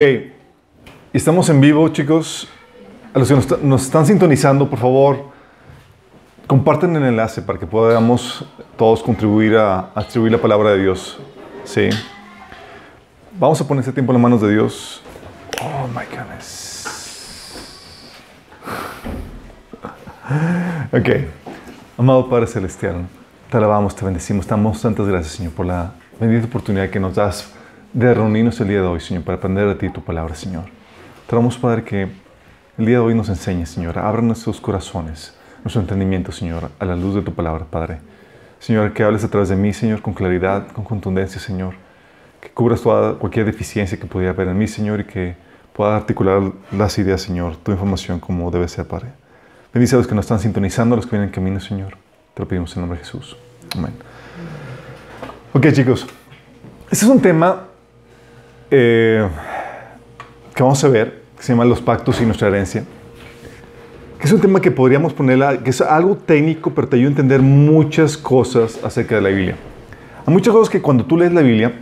Ok, estamos en vivo, chicos. A los que nos, nos están sintonizando, por favor, comparten el enlace para que podamos todos contribuir a, a distribuir la palabra de Dios. Sí. Vamos a poner este tiempo en las manos de Dios. Oh my goodness. Ok. Amado Padre Celestial, te alabamos, te bendecimos. Te damos tantas gracias, Señor, por la bendita oportunidad que nos das de reunirnos el día de hoy, Señor, para aprender de ti tu palabra, Señor. Te damos, Padre, que el día de hoy nos enseñes, Señor. Abra nuestros corazones, nuestro entendimiento, Señor, a la luz de tu palabra, Padre. Señor, que hables a través de mí, Señor, con claridad, con contundencia, Señor. Que cubras toda, cualquier deficiencia que pudiera haber en mí, Señor, y que pueda articular las ideas, Señor, tu información como debe ser, Padre. Bendice a los que nos están sintonizando, a los que vienen en camino, Señor. Te lo pedimos en nombre de Jesús. Amén. Ok, chicos. Este es un tema eh, que vamos a ver, que se llama Los pactos y nuestra herencia. Que es un tema que podríamos ponerla, que es algo técnico, pero te ayuda a entender muchas cosas acerca de la Biblia. Hay muchas cosas que cuando tú lees la Biblia,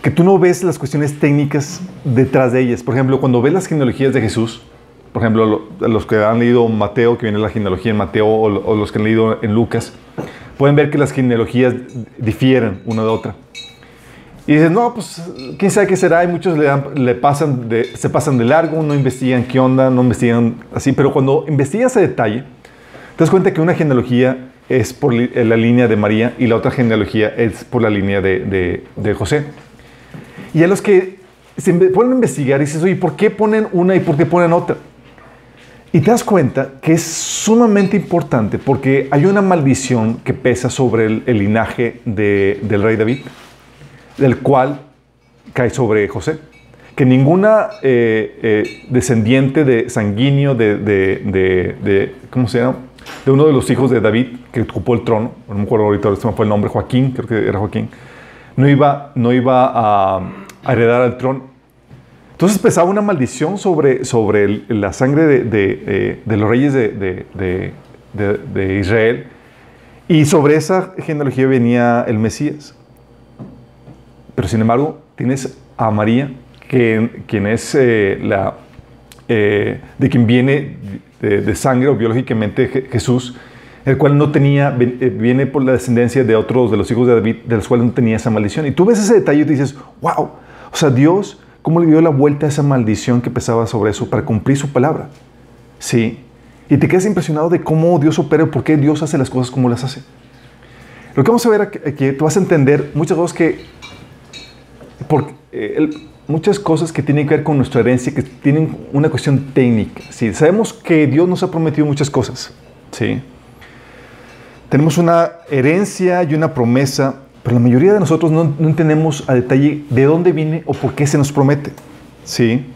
que tú no ves las cuestiones técnicas detrás de ellas. Por ejemplo, cuando ves las genealogías de Jesús, por ejemplo, los que han leído Mateo, que viene la genealogía en Mateo, o los que han leído en Lucas, pueden ver que las genealogías difieren una de otra. Y dices, no, pues, quién sabe qué será. Y muchos le, le pasan de, se pasan de largo, no investigan qué onda, no investigan así. Pero cuando investigas a detalle, te das cuenta que una genealogía es por la línea de María y la otra genealogía es por la línea de, de, de José. Y a los que se ponen a investigar, dices, oye, ¿por qué ponen una y por qué ponen otra? Y te das cuenta que es sumamente importante porque hay una maldición que pesa sobre el, el linaje de, del rey David del cual cae sobre José. Que ninguna eh, eh, descendiente de sanguíneo de, de, de, ¿cómo se? De uno de los hijos de David que ocupó el trono, no me acuerdo ahorita, este fue el nombre, Joaquín, creo que era Joaquín, no iba, no iba a, a heredar el trono. Entonces pesaba una maldición sobre, sobre la sangre de, de, eh, los reyes de, de, Israel y sobre esa genealogía venía el Mesías. Pero sin embargo, tienes a María, que, quien es eh, la, eh, de quien viene de, de, sangre o biológicamente Jesús, el cual no tenía, eh, viene por la descendencia de otros de los hijos de David, de los cuales no tenía esa maldición. Y tú ves ese detalle y te dices, wow, o sea, Dios, ¿cómo le dio la vuelta a esa maldición que pesaba sobre eso para cumplir su palabra? Sí. Y te quedas impresionado de cómo Dios opera y por qué Dios hace las cosas como las hace. Lo que vamos a ver aquí, tú vas a entender muchas cosas que porque, eh, muchas cosas que tienen que ver con nuestra herencia, que tienen una cuestión técnica. ¿sí? Sabemos que Dios nos ha prometido muchas cosas. ¿sí? Tenemos una herencia y una promesa, pero la mayoría de nosotros no, no entendemos a detalle de dónde viene o por qué se nos promete. ¿sí?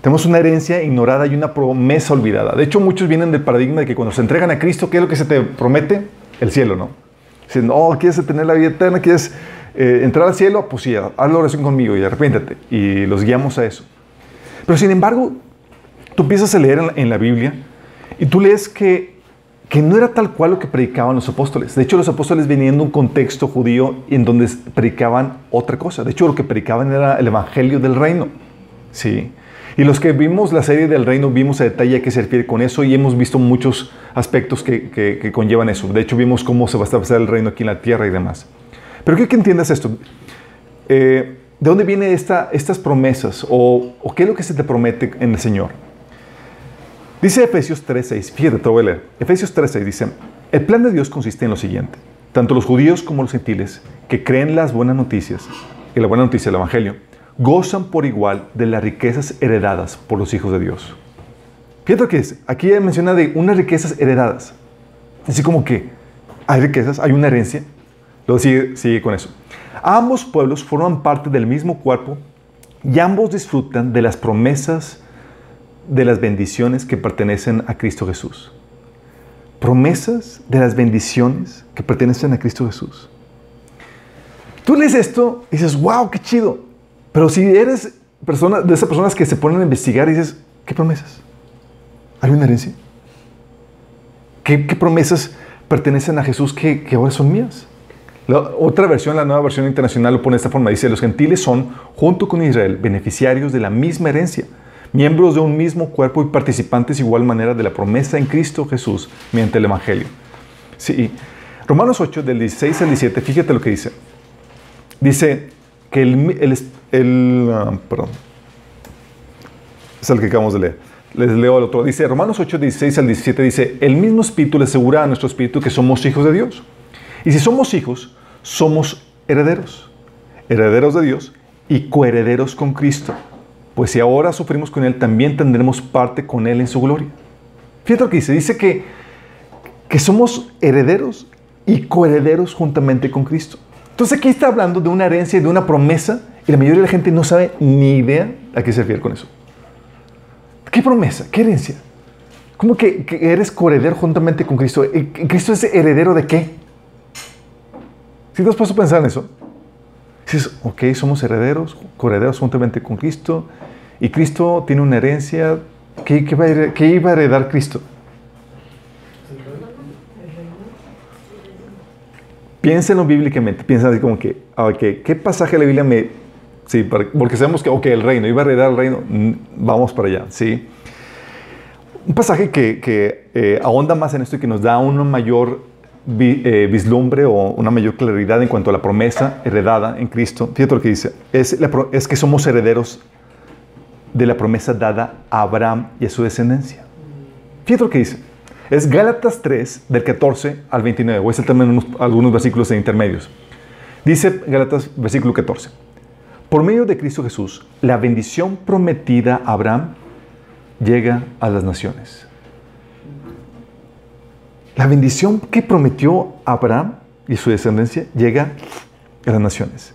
Tenemos una herencia ignorada y una promesa olvidada. De hecho, muchos vienen del paradigma de que cuando se entregan a Cristo, ¿qué es lo que se te promete? El cielo, ¿no? Dicen, oh, quieres tener la vida eterna, quieres eh, entrar al cielo, pues sí, haz la oración conmigo y arrepiéntate. Y los guiamos a eso. Pero sin embargo, tú empiezas a leer en la, en la Biblia y tú lees que, que no era tal cual lo que predicaban los apóstoles. De hecho, los apóstoles venían de un contexto judío en donde predicaban otra cosa. De hecho, lo que predicaban era el evangelio del reino. Sí. Y los que vimos la serie del reino vimos a detalle a qué se refiere con eso y hemos visto muchos aspectos que, que, que conllevan eso. De hecho, vimos cómo se va a establecer el reino aquí en la tierra y demás. Pero quiero que entiendas esto. Eh, ¿De dónde vienen esta, estas promesas? O, qué es lo que se te promete en el Señor? Dice Efesios 3.6. Fíjate, te voy a leer. Efesios 3.6 dice, el plan de Dios consiste en lo siguiente. Tanto los judíos como los gentiles que creen las buenas noticias, y la buena noticia del Evangelio, gozan por igual de las riquezas heredadas por los hijos de Dios. Fíjate que es. Aquí menciona de unas riquezas heredadas. Así como que hay riquezas, hay una herencia, Luego sigue, con eso. Ambos pueblos forman parte del mismo cuerpo y ambos disfrutan de las promesas de las bendiciones que pertenecen a Cristo Jesús. Promesas de las bendiciones que pertenecen a Cristo Jesús. Tú lees esto y dices, wow, qué chido. Pero si eres persona, de esas personas que se ponen a investigar y dices, ¿qué promesas? ¿Hay una herencia? ¿Qué, qué promesas pertenecen a Jesús que ahora son mías? La otra versión, la nueva versión internacional, lo pone de esta forma. Dice, los gentiles son, junto con Israel, beneficiarios de la misma herencia, miembros de un mismo cuerpo y participantes igual manera de la promesa en Cristo Jesús mediante el Evangelio. Sí, Romanos 8, del 16 al 17, fíjate lo que dice. Dice que el... el, el ah, perdón. Es el que acabamos de leer. Les leo el otro. Dice, Romanos 8, 16 al 17, dice, el mismo espíritu le asegura a nuestro espíritu que somos hijos de Dios. Y si somos hijos, somos herederos. Herederos de Dios y coherederos con Cristo. Pues si ahora sufrimos con Él, también tendremos parte con Él en su gloria. Fíjate lo que dice. Dice que, que somos herederos y coherederos juntamente con Cristo. Entonces aquí está hablando de una herencia y de una promesa y la mayoría de la gente no sabe ni idea a qué se refiere con eso. ¿Qué promesa? ¿Qué herencia? ¿Cómo que, eres coheredero juntamente con Cristo? ¿Cristo es heredero de qué? Si te has a pensar en eso, dices, ok, somos herederos, coherederos juntamente con Cristo, y Cristo tiene una herencia, ¿qué, qué, va a, iba a heredar Cristo? Piénsenlo bíblicamente, piensa así como que, ok, ¿qué pasaje de la Biblia me... Sí, porque sabemos que, ok, el reino, iba a heredar el reino, vamos para allá, ¿sí? Un pasaje que, que eh, ahonda más en esto y que nos da una mayor eh, vislumbre o una mayor claridad en cuanto a la promesa heredada en Cristo. Fíjate lo que dice, es, es que somos herederos de la promesa dada a Abraham y a su descendencia. Fíjate lo que dice. Es Gálatas 3, del 14 al 29. Voy a también algunos versículos de intermedios. Dice Gálatas, versículo 14. Por medio de Cristo Jesús, la bendición prometida a Abraham llega a las naciones. La bendición que prometió Abraham y su descendencia llega a las naciones.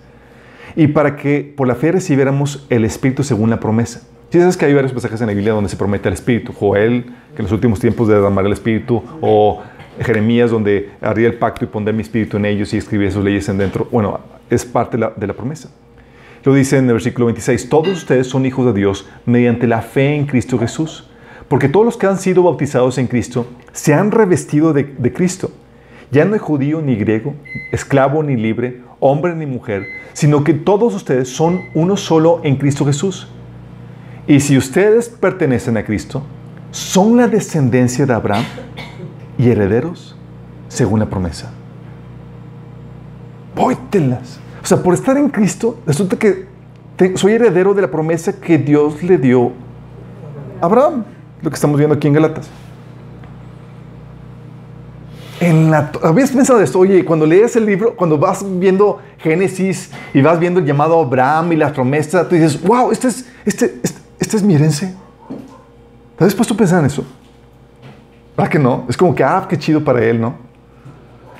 Y para que por la fe recibiéramos el Espíritu según la promesa. Si sabes que hay varios pasajes en la Biblia donde se promete el Espíritu. Joel, que en los últimos tiempos de el Espíritu, o Jeremías, donde haría el pacto y pondré mi Espíritu en ellos y escribiré sus leyes en dentro. Bueno, es parte de la, de la promesa. Lo dice en el versículo 26, todos ustedes son hijos de Dios mediante la fe en Cristo Jesús. Porque todos los que han sido bautizados en Cristo se han revestido de, Cristo. Ya no hay judío ni griego, esclavo ni libre, hombre ni mujer, sino que todos ustedes son uno solo en Cristo Jesús. Y si ustedes pertenecen a Cristo, son la descendencia de Abraham y herederos según la promesa. Póytelas. O sea, por estar en Cristo, resulta que soy heredero de la promesa que Dios le dio a Abraham. Lo que estamos viendo aquí en Galatas. ¿Habías pensado esto? Oye, cuando lees el libro, cuando vas viendo Génesis y vas viendo el llamado Abraham y las promesas, tú dices, wow, este es, este, este esta es mi herencia. ¿Te has puesto a pensar en eso? ¿Verdad que no? Es como que, ah, qué chido para él, ¿no?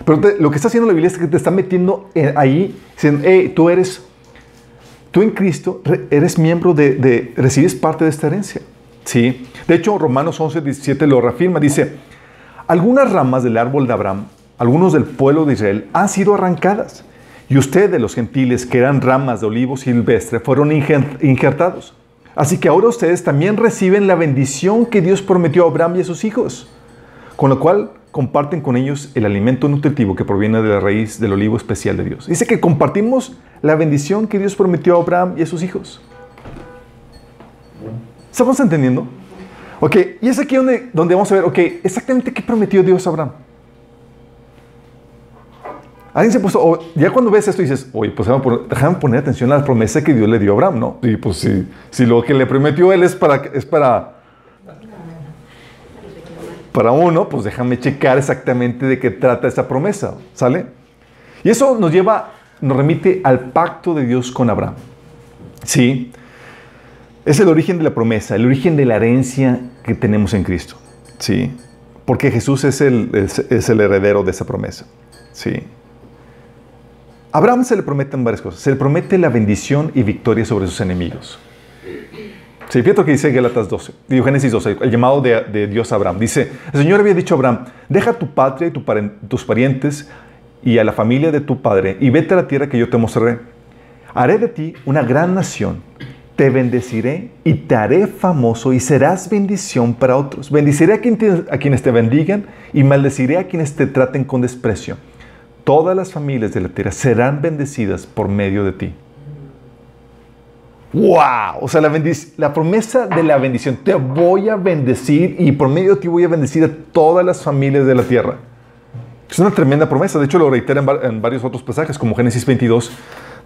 Pero lo que está haciendo la Biblia es que te está metiendo ahí, diciendo, hey, tú eres, tú en Cristo eres miembro de, recibes parte de esta herencia. ¿Sí? De hecho, Romanos 11, 17 lo reafirma, dice, algunas ramas del árbol de Abraham, algunos del pueblo de Israel, han sido arrancadas. Y ustedes, los gentiles, que eran ramas de olivo silvestre, fueron injertados. Así que ahora ustedes también reciben la bendición que Dios prometió a Abraham y a sus hijos, con lo cual comparten con ellos el alimento nutritivo que proviene de la raíz del olivo especial de Dios. Dice que compartimos la bendición que Dios prometió a Abraham y a sus hijos. ¿Estamos entendiendo? Ok, y es aquí donde, donde vamos a ver, ok, exactamente qué prometió Dios a Abraham. Alguien se puso, ya cuando ves esto dices, oye, pues déjame poner atención a la promesa que Dios le dio a Abraham, ¿no? Y pues si, si lo que le prometió él es para, es para, para uno, pues déjame checar exactamente de qué trata esa promesa, ¿sale? Y eso nos lleva, nos remite al pacto de Dios con Abraham. Sí, es el origen de la promesa, el origen de la herencia que tenemos en Cristo. Sí, porque Jesús es el, es, es el heredero de esa promesa. Sí. A Abraham se le prometen varias cosas. Se le promete la bendición y victoria sobre sus enemigos. Sí, fíjate lo que dice Gálatas 12, digo Génesis 12, el llamado de, Dios a Abraham. Dice, el Señor había dicho a Abraham, deja tu patria y tus parientes y a la familia de tu padre y vete a la tierra que yo te mostraré. Haré de ti una gran nación, te bendeciré y te haré famoso y serás bendición para otros. Bendiciré a, a quienes te bendigan y maldeciré a quienes te traten con desprecio todas las familias de la tierra serán bendecidas por medio de ti. ¡Wow! O sea, la, la promesa de la bendición. Te voy a bendecir y por medio de ti voy a bendecir a todas las familias de la tierra. Es una tremenda promesa. De hecho, lo reitera en, varios otros pasajes, como Génesis 22,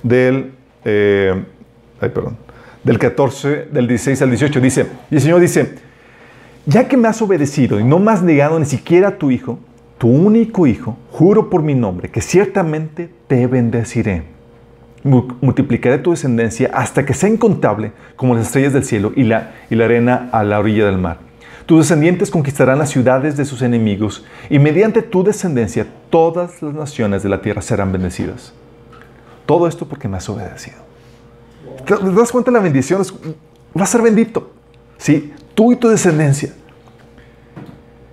del, eh, ay, perdón, del 14, del 16 al 18. Dice, y el Señor dice, ya que me has obedecido y no me has negado ni siquiera a tu hijo, tu único hijo, juro por mi nombre que ciertamente te bendeciré. Multiplicaré tu descendencia hasta que sea incontable como las estrellas del cielo y la, y la arena a la orilla del mar. Tus descendientes conquistarán las ciudades de sus enemigos y mediante tu descendencia todas las naciones de la tierra serán bendecidas. Todo esto porque me has obedecido. ¿Te das cuenta de la bendición? Va a ser bendito. Sí, tú y tu descendencia.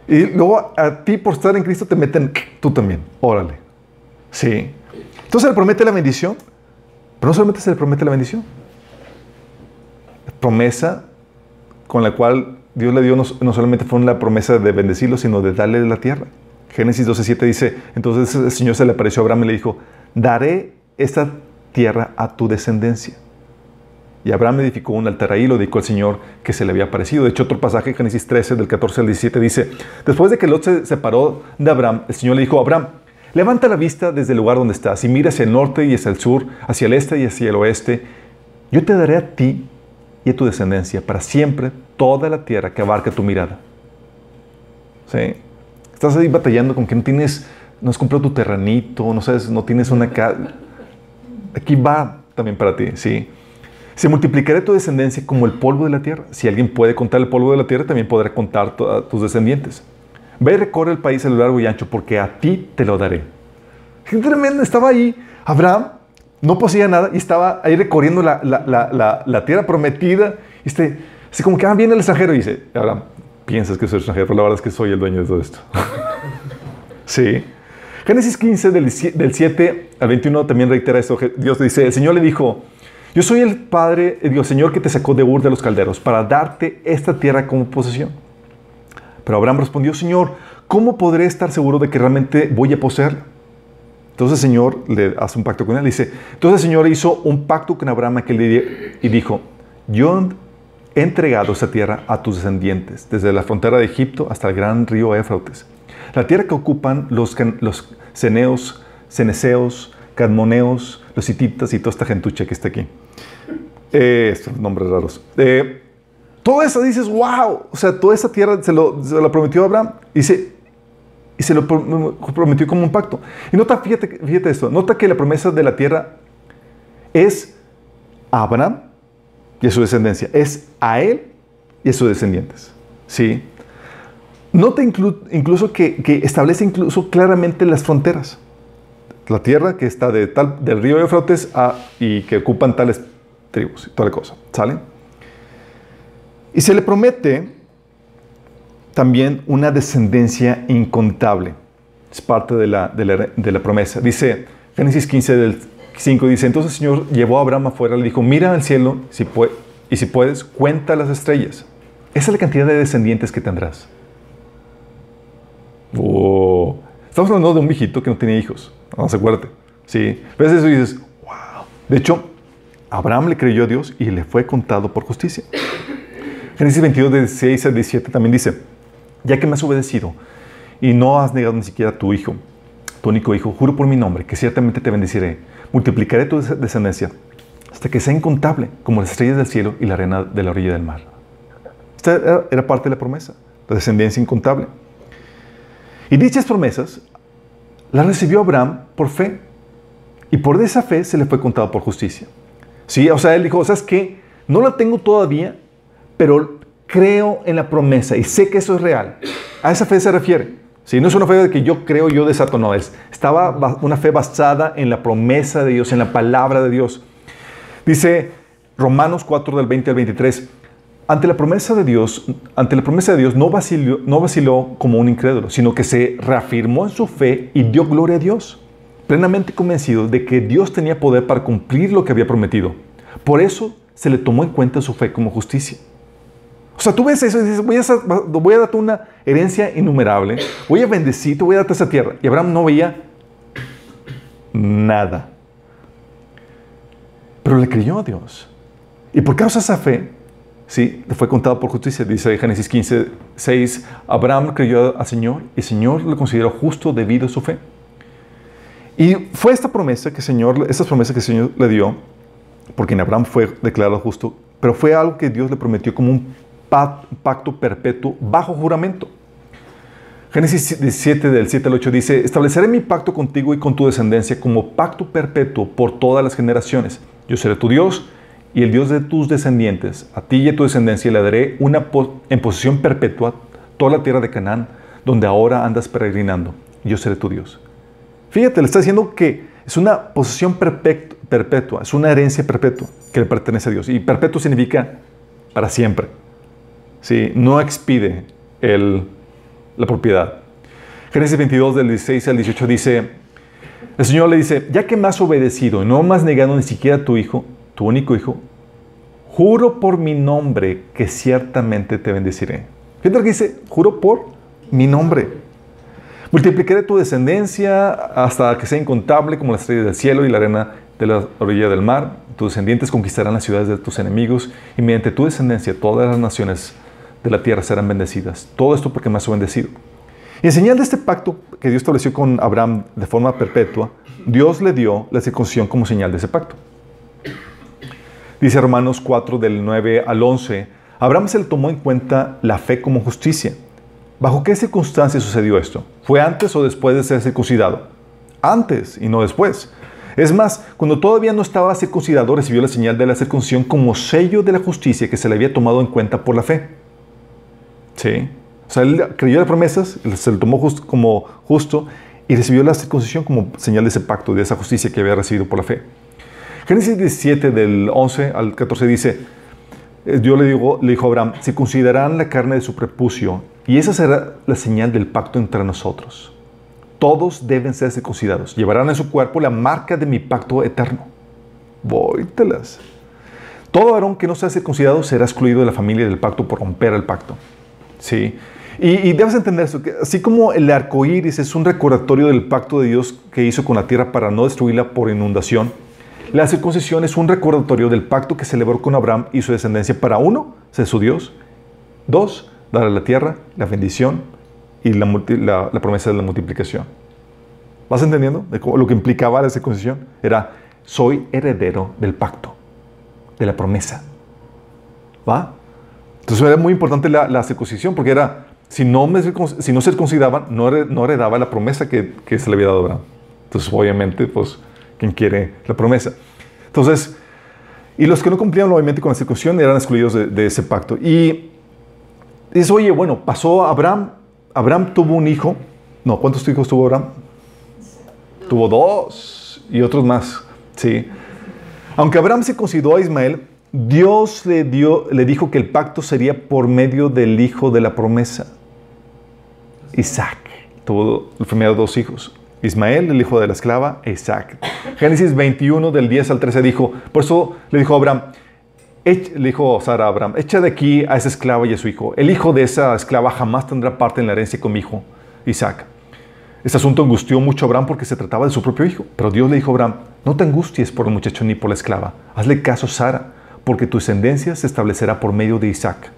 Y luego a ti por estar en Cristo te meten tú también. Órale. Sí. Entonces le promete la bendición, pero no solamente se le promete la bendición. promesa con la cual Dios le dio no, solamente fue la promesa de bendecirlo, sino de darle la tierra. Génesis 12:7 dice, entonces el Señor se le apareció a Abraham y le dijo, daré esta tierra a tu descendencia. Y Abraham edificó un altar ahí y lo dedicó al Señor que se le había aparecido. De hecho, otro pasaje, Génesis 13, del 14 al 17, dice, después de que Lot se separó de Abraham, el Señor le dijo, Abraham, levanta la vista desde el lugar donde estás y mira hacia el norte y hacia el sur, hacia el este y hacia el oeste. Yo te daré a ti y a tu descendencia para siempre toda la tierra que abarca tu mirada. ¿Sí? Estás ahí batallando con que no tienes, no has comprado tu terranito, no sabes, no tienes una casa. Aquí va también para ti, ¿sí? Se multiplicará tu descendencia como el polvo de la tierra. Si alguien puede contar el polvo de la tierra, también podrá contar a tus descendientes. Ve y recorre el país a lo largo y ancho, porque a ti te lo daré. Qué tremendo, estaba ahí Abraham, no poseía nada y estaba ahí recorriendo la, la, la, tierra prometida. Y este, así como que ah, viene el extranjero y dice, Abraham, piensas que soy extranjero, pero la verdad es que soy el dueño de todo esto. sí. Génesis 15, del, del 7 al 21, también reitera esto. Dios dice, el Señor le dijo, yo soy el Padre, Dios Señor, que te sacó de Ur de los Calderos para darte esta tierra como posesión. Pero Abraham respondió, Señor, ¿cómo podré estar seguro de que realmente voy a poseerla? Entonces el Señor le hace un pacto con él. Dice, entonces el Señor hizo un pacto con Abraham y dijo, yo he entregado esta tierra a tus descendientes, desde la frontera de Egipto hasta el gran río Éfrates. La tierra que ocupan los, los ceneos, ceneseos, cadmoneos, los hititas y toda esta gentucha que está aquí. Eh, estos nombres raros. Eh, todo eso dices, wow, o sea, toda esa tierra se lo, prometió a Abraham y se, y se lo prometió como un pacto. Y nota, fíjate, fíjate esto, nota que la promesa de la tierra es a Abraham y a su descendencia, es a él y a sus descendientes. ¿Sí? Nota incluso que, que establece incluso claramente las fronteras la tierra que está de tal, del río Eufrates a, y que ocupan tales tribus y toda la cosa. ¿Sale? Y se le promete también una descendencia incontable. Es parte de la, de la, promesa. Dice, Génesis 15 del 5 dice, entonces el Señor llevó a Abraham afuera, le dijo, mira al cielo si y si puedes, cuenta las estrellas. Esa es la cantidad de descendientes que tendrás. Oh. Estamos hablando de un viejito que no tenía hijos. No se acuerde. Sí. Ves eso y dices, wow. De hecho, Abraham le creyó a Dios y le fue contado por justicia. Génesis 22, 16 al 17 también dice, ya que me has obedecido y no has negado ni siquiera a tu hijo, tu único hijo, juro por mi nombre que ciertamente te bendeciré, multiplicaré tu descendencia hasta que sea incontable como las estrellas del cielo y la arena de la orilla del mar. Esta era parte de la promesa, la descendencia incontable. Y dichas promesas la recibió Abraham por fe. Y por esa fe se le fue contado por justicia. Sí, o sea, él dijo, ¿sabes qué? No la tengo todavía, pero creo en la promesa y sé que eso es real. A esa fe se refiere. Sí, no es una fe de que yo creo, yo desato, no. Es, estaba una fe basada en la promesa de Dios, en la palabra de Dios. Dice Romanos 4 del 20 al 23, ante la promesa de Dios, ante la promesa de Dios no vaciló, no vaciló como un incrédulo, sino que se reafirmó en su fe y dio gloria a Dios, plenamente convencido de que Dios tenía poder para cumplir lo que había prometido. Por eso se le tomó en cuenta su fe como justicia. O sea, tú ves eso y dices, voy a, voy darte una herencia innumerable, voy a bendecirte, voy a darte esa tierra. Y Abraham no veía nada. Pero le creyó a Dios. Y por causa de esa fe, sí, fue contado por justicia. Dice Génesis 15, 6, Abraham creyó al Señor y el Señor le consideró justo debido a su fe. Y fue esta promesa que Señor, estas promesas que el Señor le dio, porque en Abraham fue declarado justo, pero fue algo que Dios le prometió como un pacto perpetuo bajo juramento. Génesis 17 del 7 al 8 dice, estableceré mi pacto contigo y con tu descendencia como pacto perpetuo por todas las generaciones. Yo seré tu Dios y el Dios de tus descendientes. A ti y a tu descendencia le daré una en posesión perpetua toda la tierra de Canaán, donde ahora andas peregrinando. Yo seré tu Dios. Fíjate, le está diciendo que es una posesión perpetua, es una herencia perpetua que le pertenece a Dios. Y perpetuo significa para siempre. ¿Sí? No expide el, la propiedad. Génesis 22 del 16 al 18 dice, el Señor le dice, ya que me has obedecido no me has negado ni siquiera a tu hijo, tu único hijo, juro por mi nombre que ciertamente te bendeciré. Fíjate lo dice, juro por mi nombre. Multiplicaré tu descendencia hasta que sea incontable como la estrella del cielo y la arena de la orilla del mar. Tus descendientes conquistarán las ciudades de tus enemigos y mediante tu descendencia todas las naciones de la tierra serán bendecidas. Todo esto porque me has bendecido. Y en señal de este pacto que Dios estableció con Abraham de forma perpetua, Dios le dio la circuncisión como señal de ese pacto. Dice Romanos 4 del 9 al 11, Abraham se le tomó en cuenta la fe como justicia. ¿Bajo qué circunstancias sucedió esto? ¿Fue antes o después de ser circuncidado? Antes y no después. Es más, cuando todavía no estaba circuncidado, recibió la señal de la circuncisión como sello de la justicia que se le había tomado en cuenta por la fe. ¿Sí? O sea, él creyó las promesas, se le tomó como justo y recibió la circuncisión como señal de ese pacto, de esa justicia que había recibido por la fe. Génesis 17, del 11 al 14 dice, eh, Dios le, digo, le dijo a Abraham, se considerarán la carne de su prepucio y esa será la señal del pacto entre nosotros. Todos deben ser circuncidados. Llevarán en su cuerpo la marca de mi pacto eterno. Vóytelas. Todo varón que no sea circuncidado será excluido de la familia del pacto por romper el pacto. ¿Sí? Y, debes entender eso, que así como el arco iris es un recordatorio del pacto de Dios que hizo con la tierra para no destruirla por inundación, la circuncisión es un recordatorio del pacto que celebró con Abraham y su descendencia para uno, ser su Dios, dos, darle la tierra, la bendición y la, promesa de la multiplicación. ¿Vas entendiendo? lo que implicaba la circuncisión era, soy heredero del pacto, de la promesa. ¿Va? Entonces era muy importante la, circuncisión porque era, si no, me, si no circuncidaban, no, no heredaba la promesa que, que, se le había dado a Abraham. Entonces, obviamente, pues, quien quiere la promesa? Entonces, y los que no cumplían obviamente con la circuncisión eran excluidos de, ese pacto. Y dice, oye, bueno, pasó Abraham, Abraham tuvo un hijo. No, ¿cuántos hijos tuvo Abraham? Tuvo dos y otros más. Sí. Aunque Abraham se consideró a Ismael, Dios le, dio, le dijo que el pacto sería por medio del hijo de la promesa, Isaac. Tuvo el primero dos hijos. Ismael, el hijo de la esclava, Isaac. Génesis 21, del 10 al 13 dijo, por eso le dijo a Abraham, le dijo Sara a Abraham, echa de aquí a esa esclava y a su hijo. El hijo de esa esclava jamás tendrá parte en la herencia con mi hijo, Isaac. Este asunto angustió mucho a Abraham porque se trataba de su propio hijo. Pero Dios le dijo a Abraham, no te angusties por el muchacho ni por la esclava. Hazle caso a Sara, porque tu descendencia se establecerá por medio de Isaac.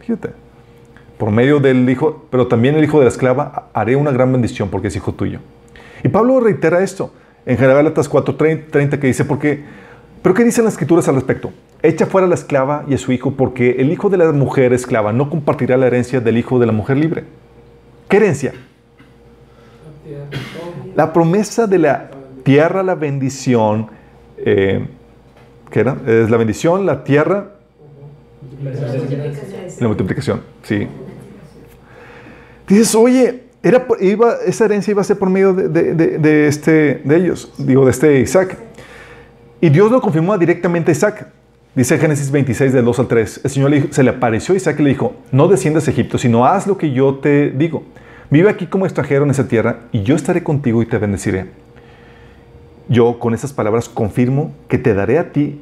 Fíjate, por medio del hijo, pero también el hijo de la esclava, haré una gran bendición porque es hijo tuyo. Y Pablo reitera esto en Gálatas 4:30 que dice, porque, pero ¿qué dicen las escrituras al respecto? Echa fuera a la esclava y a su hijo porque el hijo de la mujer esclava no compartirá la herencia del hijo de la mujer libre. ¿Qué herencia? La promesa de la tierra, la bendición, eh, ¿qué era? Es la bendición, la tierra, la multiplicación, sí. Dices, oye, era, iba, esa herencia iba a ser por medio de, este, de ellos, digo, de este Isaac. Y Dios lo confirmó directamente a Isaac. Dice Génesis 26, del 2 al 3. El Señor se le apareció a Isaac y le dijo, no desciendas a Egipto, sino haz lo que yo te digo. Vive aquí como extranjero en esa tierra y yo estaré contigo y te bendeciré. Yo con esas palabras confirmo que te daré a ti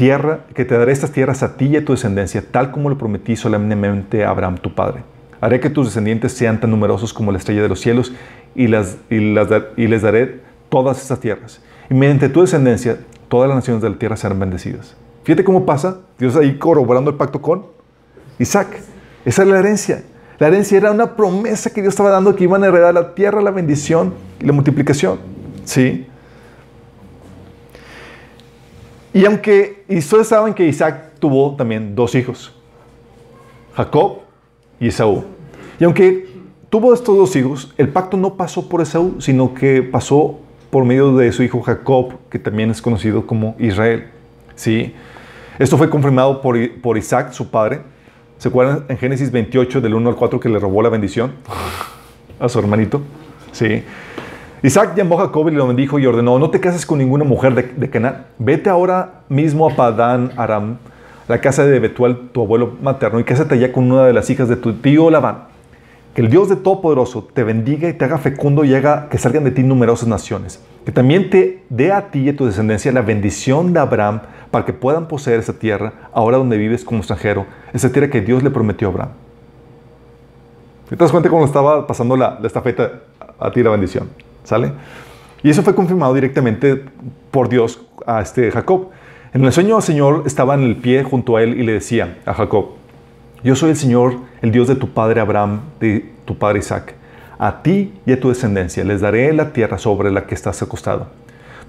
tierra, que te daré estas tierras a ti y a tu descendencia, tal como lo prometí solemnemente a Abraham tu padre. Haré que tus descendientes sean tan numerosos como la estrella de los cielos y, las, les daré todas estas tierras. Y mediante tu descendencia, todas las naciones de la tierra serán bendecidas. Fíjate cómo pasa, Dios ahí corroborando el pacto con Isaac. Esa es la herencia. La herencia era una promesa que Dios estaba dando que iban a heredar la tierra, la bendición y la multiplicación. ¿Sí? Y aunque, y ustedes saben que Isaac tuvo también dos hijos, Jacob y Esaú. Y aunque tuvo estos dos hijos, el pacto no pasó por Esaú, sino que pasó por medio de su hijo Jacob, que también es conocido como Israel. ¿Sí? Esto fue confirmado por, por Isaac, su padre. ¿Se acuerdan en Génesis 28, del 1 al 4, que le robó la bendición a su hermanito? Sí. Isaac llamó a Jacob y le bendijo y ordenó, no te cases con ninguna mujer de, de Canaán. Vete ahora mismo a Padán Aram, la casa de Betuel, tu abuelo materno, y cásate allá con una de las hijas de tu tío Labán. Que el Dios de Todopoderoso te bendiga y te haga fecundo y haga que salgan de ti numerosas naciones. Que también te dé a ti y a tu descendencia la bendición de Abraham para que puedan poseer esa tierra, ahora donde vives como extranjero, esa tierra que Dios le prometió a Abraham. ¿Te das cuenta cómo estaba pasando la, la estafeta a ti la bendición? ¿Sale? Y eso fue confirmado directamente por Dios a este Jacob. En el sueño el Señor estaba en el pie junto a él y le decía a Jacob, yo soy el Señor, el Dios de tu padre Abraham, de tu padre Isaac. A ti y a tu descendencia les daré la tierra sobre la que estás acostado.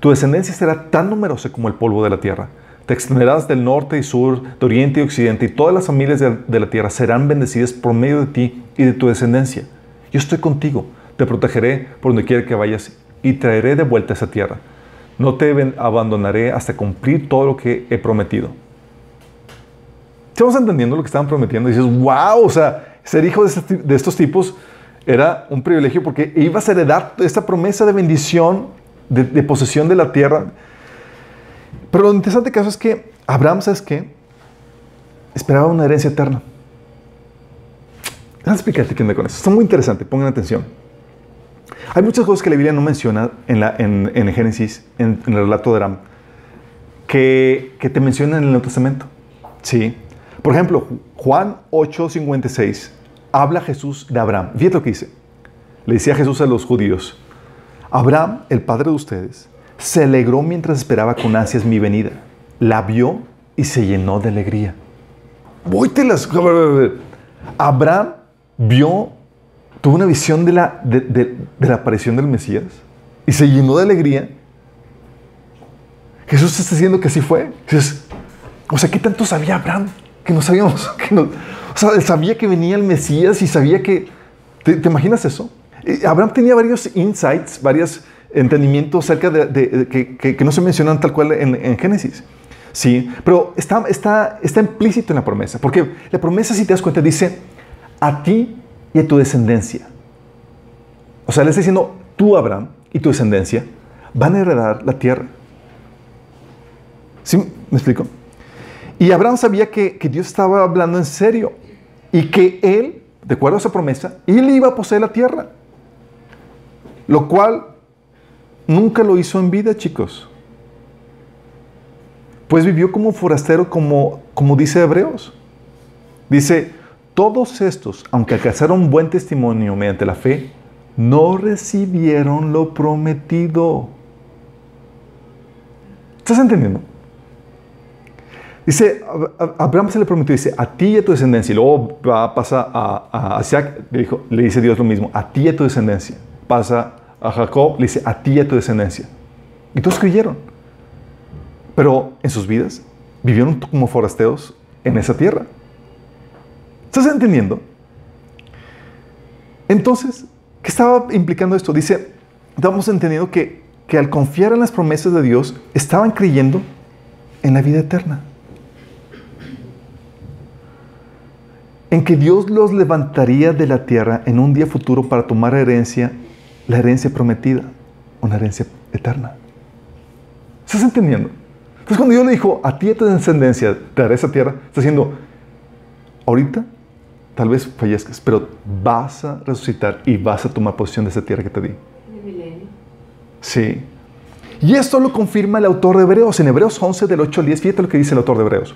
Tu descendencia será tan numerosa como el polvo de la tierra. Te extenderás del norte y sur, de oriente y occidente, y todas las familias de, de la tierra serán bendecidas por medio de ti y de tu descendencia. Yo estoy contigo te protegeré por donde quiera que vayas y traeré de vuelta esa tierra. No te abandonaré hasta cumplir todo lo que he prometido. ¿Estamos entendiendo lo que estaban prometiendo? Y dices, wow, o sea, ser hijo de, este, de estos tipos era un privilegio porque ibas a heredar esta promesa de bendición, de, de, posesión de la tierra. Pero lo interesante caso es que Abraham, ¿sabes qué? Esperaba una herencia eterna. Déjame explicarte qué onda con eso. Está muy interesante, pongan atención. Hay muchas cosas que la Biblia no menciona en, la, en, en Génesis, en, el relato de Abraham, que, que te mencionan en el Nuevo Testamento. ¿Sí? Por ejemplo, Juan 8:56 habla Jesús de Abraham. Fíjate lo que dice. Le decía Jesús a los judíos, Abraham, el padre de ustedes, se alegró mientras esperaba con ansias mi venida. La vio y se llenó de alegría. las Abraham vio tuvo una visión de la, de, de, la aparición del Mesías y se llenó de alegría. Jesús está diciendo que así fue. Entonces, o sea, ¿qué tanto sabía Abraham? Que no sabíamos. Que no, o sea, sabía que venía el Mesías y sabía que... ¿Te, te imaginas eso? Abraham tenía varios insights, varios entendimientos acerca de, de que, que, que, no se mencionan tal cual en, en Génesis. Sí, pero está, está, está implícito en la promesa. Porque la promesa, si te das cuenta, dice, a ti y a tu descendencia. O sea, le está diciendo, tú, Abraham, y tu descendencia van a heredar la tierra. ¿Sí? ¿Me explico? Y Abraham sabía que, que, Dios estaba hablando en serio y que él, de acuerdo a esa promesa, él iba a poseer la tierra. Lo cual nunca lo hizo en vida, chicos. Pues vivió como forastero, como, como dice Hebreos. Dice, todos estos, aunque alcanzaron buen testimonio mediante la fe, no recibieron lo prometido. ¿Estás entendiendo? Dice, Abraham se le prometió, dice, a ti y a tu descendencia. Y luego pasa a, Isaac, le, dijo, le dice Dios lo mismo, a ti y a tu descendencia. Pasa a Jacob, le dice, a ti y a tu descendencia. Y todos creyeron. Pero en sus vidas vivieron como forasteros en esa tierra. ¿Estás entendiendo? Entonces, ¿qué estaba implicando esto? Dice, estamos entendiendo que, que al confiar en las promesas de Dios, estaban creyendo en la vida eterna. En que Dios los levantaría de la tierra en un día futuro para tomar herencia, la herencia prometida, una herencia eterna. ¿Estás entendiendo? Entonces cuando Dios le dijo, a ti a tu descendencia te daré esa tierra, está diciendo, ahorita tal vez fallezcas, pero vas a resucitar y vas a tomar posesión de esa tierra que te di. Sí. Y esto lo confirma el autor de Hebreos. En Hebreos 11, del 8 al 10, fíjate lo que dice el autor de Hebreos.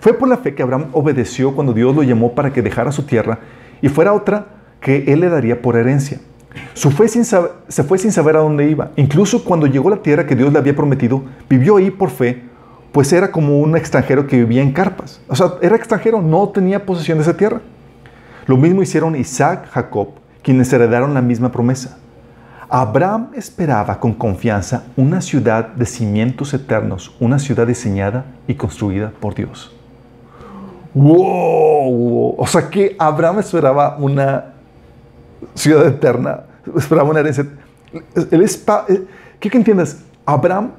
Fue por la fe que Abraham obedeció cuando Dios lo llamó para que dejara su tierra y fuera otra que él le daría por herencia. Su fe sin se fue sin saber a dónde iba. Incluso cuando llegó a la tierra que Dios le había prometido, vivió ahí por fe, pues era como un extranjero que vivía en carpas. O sea, era extranjero, no tenía posesión de esa tierra. Lo mismo hicieron Isaac, Jacob, quienes heredaron la misma promesa. Abraham esperaba con confianza una ciudad de cimientos eternos, una ciudad diseñada y construida por Dios. ¡Wow! O sea que Abraham esperaba una ciudad eterna, esperaba una herencia. Él eh, quiero que entiendas, Abraham,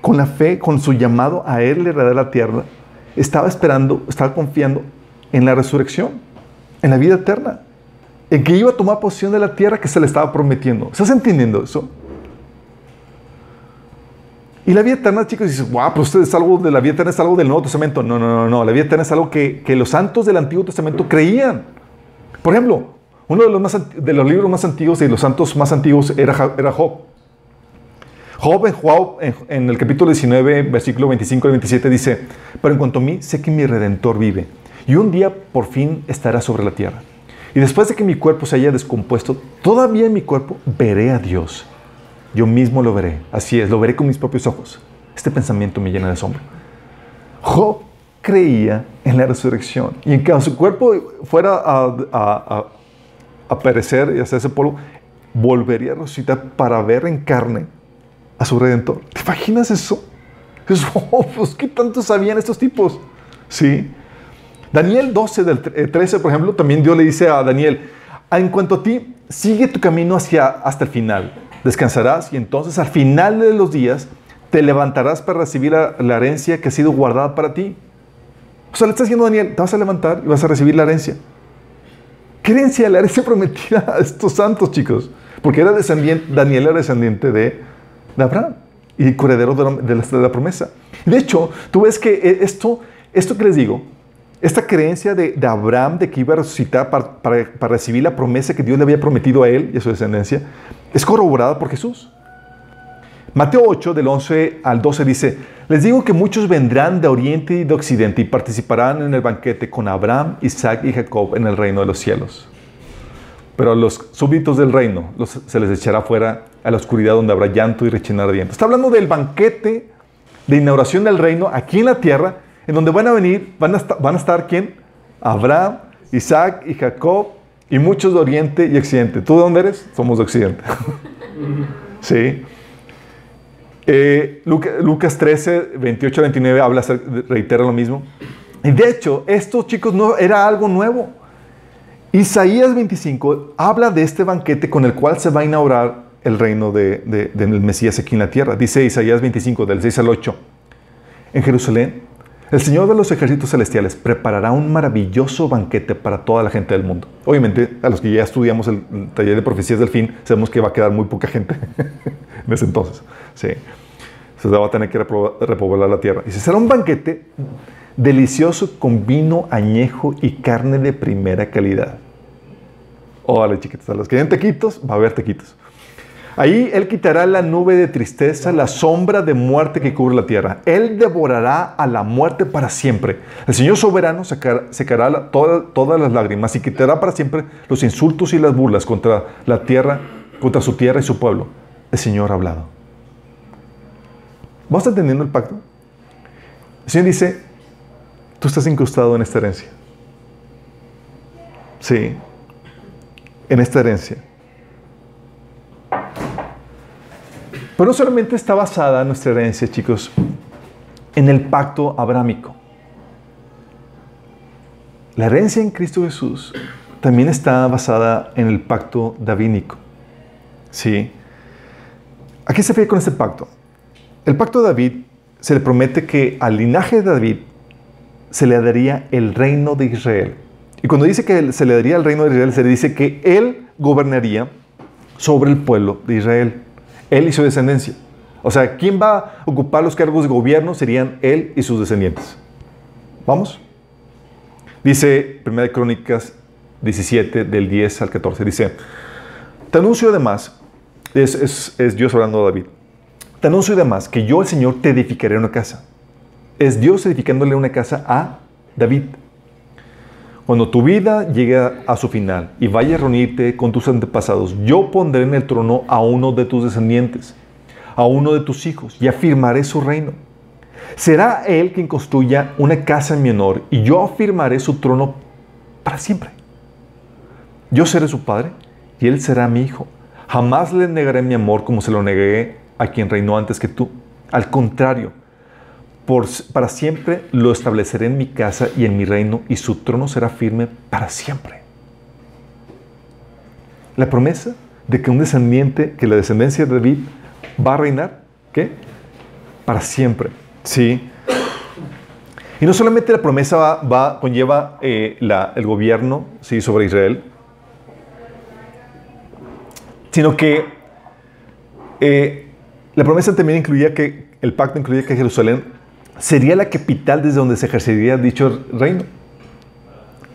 con la fe, con su llamado a él heredar la tierra, estaba esperando, estaba confiando en la resurrección, en la vida eterna, en que iba a tomar posesión de la tierra que se le estaba prometiendo. ¿Estás entendiendo eso? Y la vida eterna, chicos, dices, wow, pero usted es algo de la vida eterna, es algo del Nuevo Testamento. No, no, no, no. La vida eterna es algo que, que los santos del Antiguo Testamento creían. Por ejemplo, uno de los, más, de los libros más antiguos y los santos más antiguos era, Job. Job, en, Job en, el capítulo 19, versículo 25 al 27 dice, pero en cuanto a mí, sé que mi Redentor vive y un día por fin estará sobre la tierra. Y después de que mi cuerpo se haya descompuesto, todavía en mi cuerpo veré a Dios. Yo mismo lo veré. Así es, lo veré con mis propios ojos. Este pensamiento me llena de asombro. Job creía en la resurrección y en que su cuerpo fuera a, a- a- a perecer y hacerse polvo, volvería a resucitar para ver en carne a su redentor. ¿Te imaginas eso? Es, oh, pues, ¿Qué tanto sabían estos tipos? Sí. Daniel 12, del tre- eh, 13, por ejemplo, también Dios le dice a Daniel, en cuanto a ti, sigue tu camino hacia, hasta el final. Descansarás y entonces al final de los días te levantarás para recibir la, herencia que ha sido guardada para ti. O sea, le está diciendo a Daniel, te vas a levantar y vas a recibir la herencia. ¿Qué herencia? La herencia prometida a estos santos, chicos. Porque era descendiente, Daniel era descendiente de, de Abraham y heredero de la, de la- de la promesa. De hecho, tú ves que eh, esto, esto que les digo, esta creencia de, Abraham de que iba a resucitar para, recibir la promesa que Dios le había prometido a él y a su descendencia, es corroborada por Jesús. Mateo 8, del 11 al 12 dice, les digo que muchos vendrán de oriente y de occidente y participarán en el banquete con Abraham, Isaac y Jacob en el reino de los cielos. Pero a los súbditos del reino se les echará fuera a la oscuridad donde habrá llanto y rechinar de dientes. Está hablando del banquete de inauguración del reino aquí en la tierra, en donde van a venir, van a, esta- van a estar quién? Abraham, Isaac y Jacob y muchos de oriente y occidente. ¿Tú de dónde eres? Somos de occidente. sí. Eh, Luca- Lucas 13, 28 a 29 habla, reitera lo mismo. Y de hecho, esto, chicos, no era algo nuevo. Isaías 25 habla de este banquete con el cual se va a inaugurar el reino de- de- del Mesías aquí en la tierra. Dice Isaías 25, del 6 al 8. En Jerusalén, el Señor de los ejércitos celestiales preparará un maravilloso banquete para toda la gente del mundo. Obviamente, a los que ya estudiamos el, taller de profecías del fin, sabemos que va a quedar muy poca gente en ese entonces. Se va a tener que repoblar la tierra. Y será un banquete delicioso con vino añejo y carne de primera calidad. Órale, chiquitos, a los que den tequitos, va a haber tequitos. Ahí Él quitará la nube de tristeza, la sombra de muerte que cubre la tierra. Él devorará a la muerte para siempre. El Señor soberano secará todas las lágrimas y quitará para siempre los insultos y las burlas contra la tierra, contra su tierra y su pueblo. El Señor ha hablado. ¿Vamos entendiendo el pacto? El Señor dice, tú estás incrustado en esta herencia. Sí, en esta herencia. Pero no solamente está basada nuestra herencia, chicos, en el pacto abrámico. La herencia en Cristo Jesús también está basada en el pacto davínico. ¿Sí? ¿A qué se refiere con este pacto? El pacto de David se le promete que al linaje de David se le daría el reino de Israel. Y cuando dice que se le daría el reino de Israel, se le dice que él gobernaría sobre el pueblo de Israel. Él y su descendencia. O sea, ¿quién va a ocupar los cargos de gobierno? Serían él y sus descendientes. ¿Vamos? Dice 1 Crónicas 17, del 10 al 14. Dice, te anuncio además, es, es, es Dios hablando a David, te anuncio además que yo, el Señor, te edificaré una casa. Es Dios edificándole una casa a David. Cuando tu vida llegue a su final y vaya a reunirte con tus antepasados, yo pondré en el trono a uno de tus descendientes, a uno de tus hijos, y afirmaré su reino. Será él quien construya una casa en mi honor, y yo afirmaré su trono para siempre. Yo seré su padre, y él será mi hijo. Jamás le negaré mi amor como se lo negué a quien reinó antes que tú. Al contrario, para siempre lo estableceré en mi casa y en mi reino, y su trono será firme para siempre. La promesa de que un descendiente, que la descendencia de David va a reinar, ¿qué? Para siempre. Sí. Y no solamente la promesa va, conlleva eh, el gobierno ¿sí? sobre Israel, sino que eh, la promesa también incluía que, el pacto incluía que Jerusalén sería la capital desde donde se ejercería dicho reino.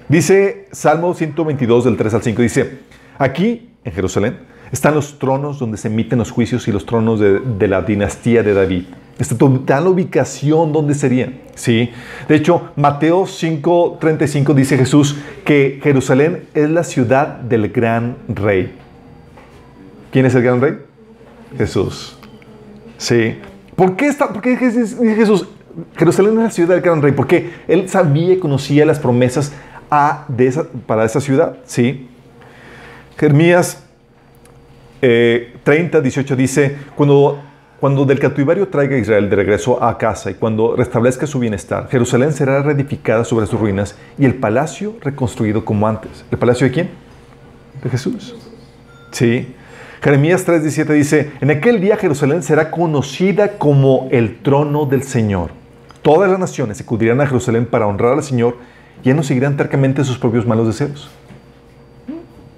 Dice Salmo 122 del 3 al 5, dice, aquí en Jerusalén están los tronos donde se emiten los juicios y los tronos de, la dinastía de David. Esta total ubicación donde sería. ¿sí? De hecho, Mateo 5:35 dice Jesús que Jerusalén es la ciudad del gran rey. ¿Quién es el gran rey? Jesús. Sí. ¿Por qué, está, por qué Jesús? Jerusalén es la ciudad del gran rey, porque él sabía y conocía las promesas a, de para esa ciudad. ¿sí? Jeremías 30, eh, 18 dice, cuando, cuando del cautiverio traiga a Israel de regreso a casa y cuando restablezca su bienestar, Jerusalén será reedificada sobre sus ruinas y el palacio reconstruido como antes. ¿El palacio de quién? De Jesús. Sí. Jeremías 3:17 dice, en aquel día Jerusalén será conocida como el trono del Señor Todas las naciones acudirán a Jerusalén para honrar al Señor y ya no seguirán tercamente sus propios malos deseos.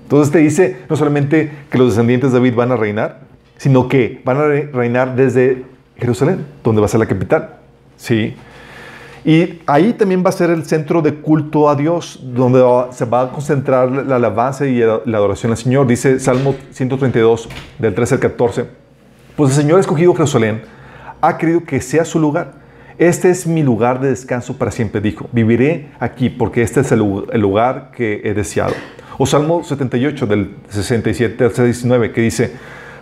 Entonces te dice no solamente que los descendientes de David van a reinar, sino que van a reinar desde Jerusalén, donde va a ser la capital. ¿Sí? Y ahí también va a ser el centro de culto a Dios, donde se va a concentrar la alabanza y la adoración al Señor. Dice Salmo 132, del 13 al 14. Pues el Señor escogido Jerusalén, ha querido que sea su lugar este es mi lugar de descanso para siempre, dijo. Viviré aquí porque este es el lugar que he deseado. O Salmo 78 del 67 al 69 que dice,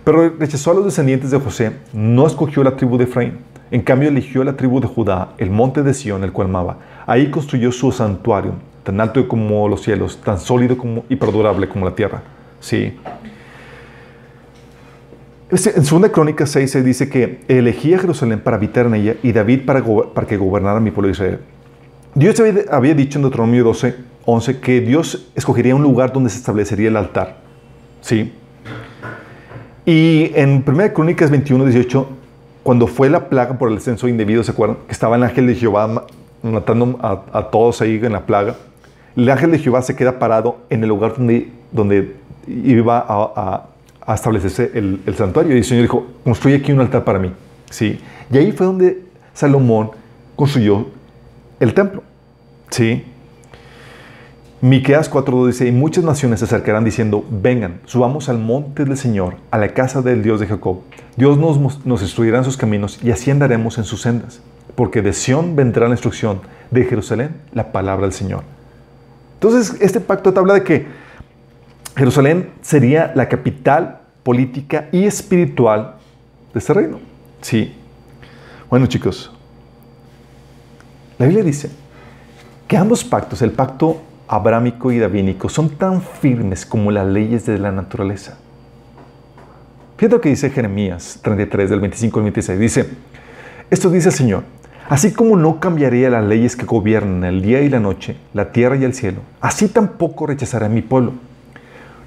pero rechazó a los descendientes de José, no escogió la tribu de Efraín. En cambio eligió la tribu de Judá, el monte de Sión, el cual amaba. Ahí construyó su santuario, tan alto como los cielos, tan sólido como, y perdurable como la tierra. Sí. En 2 Crónicas 6 se dice que elegí a Jerusalén para habitar en ella y David para, para que gobernara mi pueblo Israel. Dios había, dicho en Deuteronomio 12, 11 que Dios escogería un lugar donde se establecería el altar. ¿Sí? Y en 1 Crónicas 21, 18, cuando fue la plaga por el censo indebido, ¿se acuerdan? Que estaba el ángel de Jehová matando a, todos ahí en la plaga. El ángel de Jehová se queda parado en el lugar donde, donde iba a a establecerse el, santuario. Y el Señor dijo, construye aquí un altar para mí. ¿Sí? Y ahí fue donde Salomón construyó el templo. ¿Sí? Miqueas 4.2 dice, y muchas naciones se acercarán diciendo, vengan, subamos al monte del Señor, a la casa del Dios de Jacob. Dios nos, nos instruirá en sus caminos y así andaremos en sus sendas. Porque de Sión vendrá la instrucción, de Jerusalén la palabra del Señor. Entonces, este pacto te habla de que Jerusalén sería la capital política y espiritual de este reino. Sí. Bueno, chicos, la Biblia dice que ambos pactos, el pacto abrámico y davínico, son tan firmes como las leyes de la naturaleza. Fíjate lo que dice Jeremías 33, del 25 al 26. Dice, esto dice el Señor, así como no cambiaría las leyes que gobiernan el día y la noche, la tierra y el cielo, así tampoco rechazará mi pueblo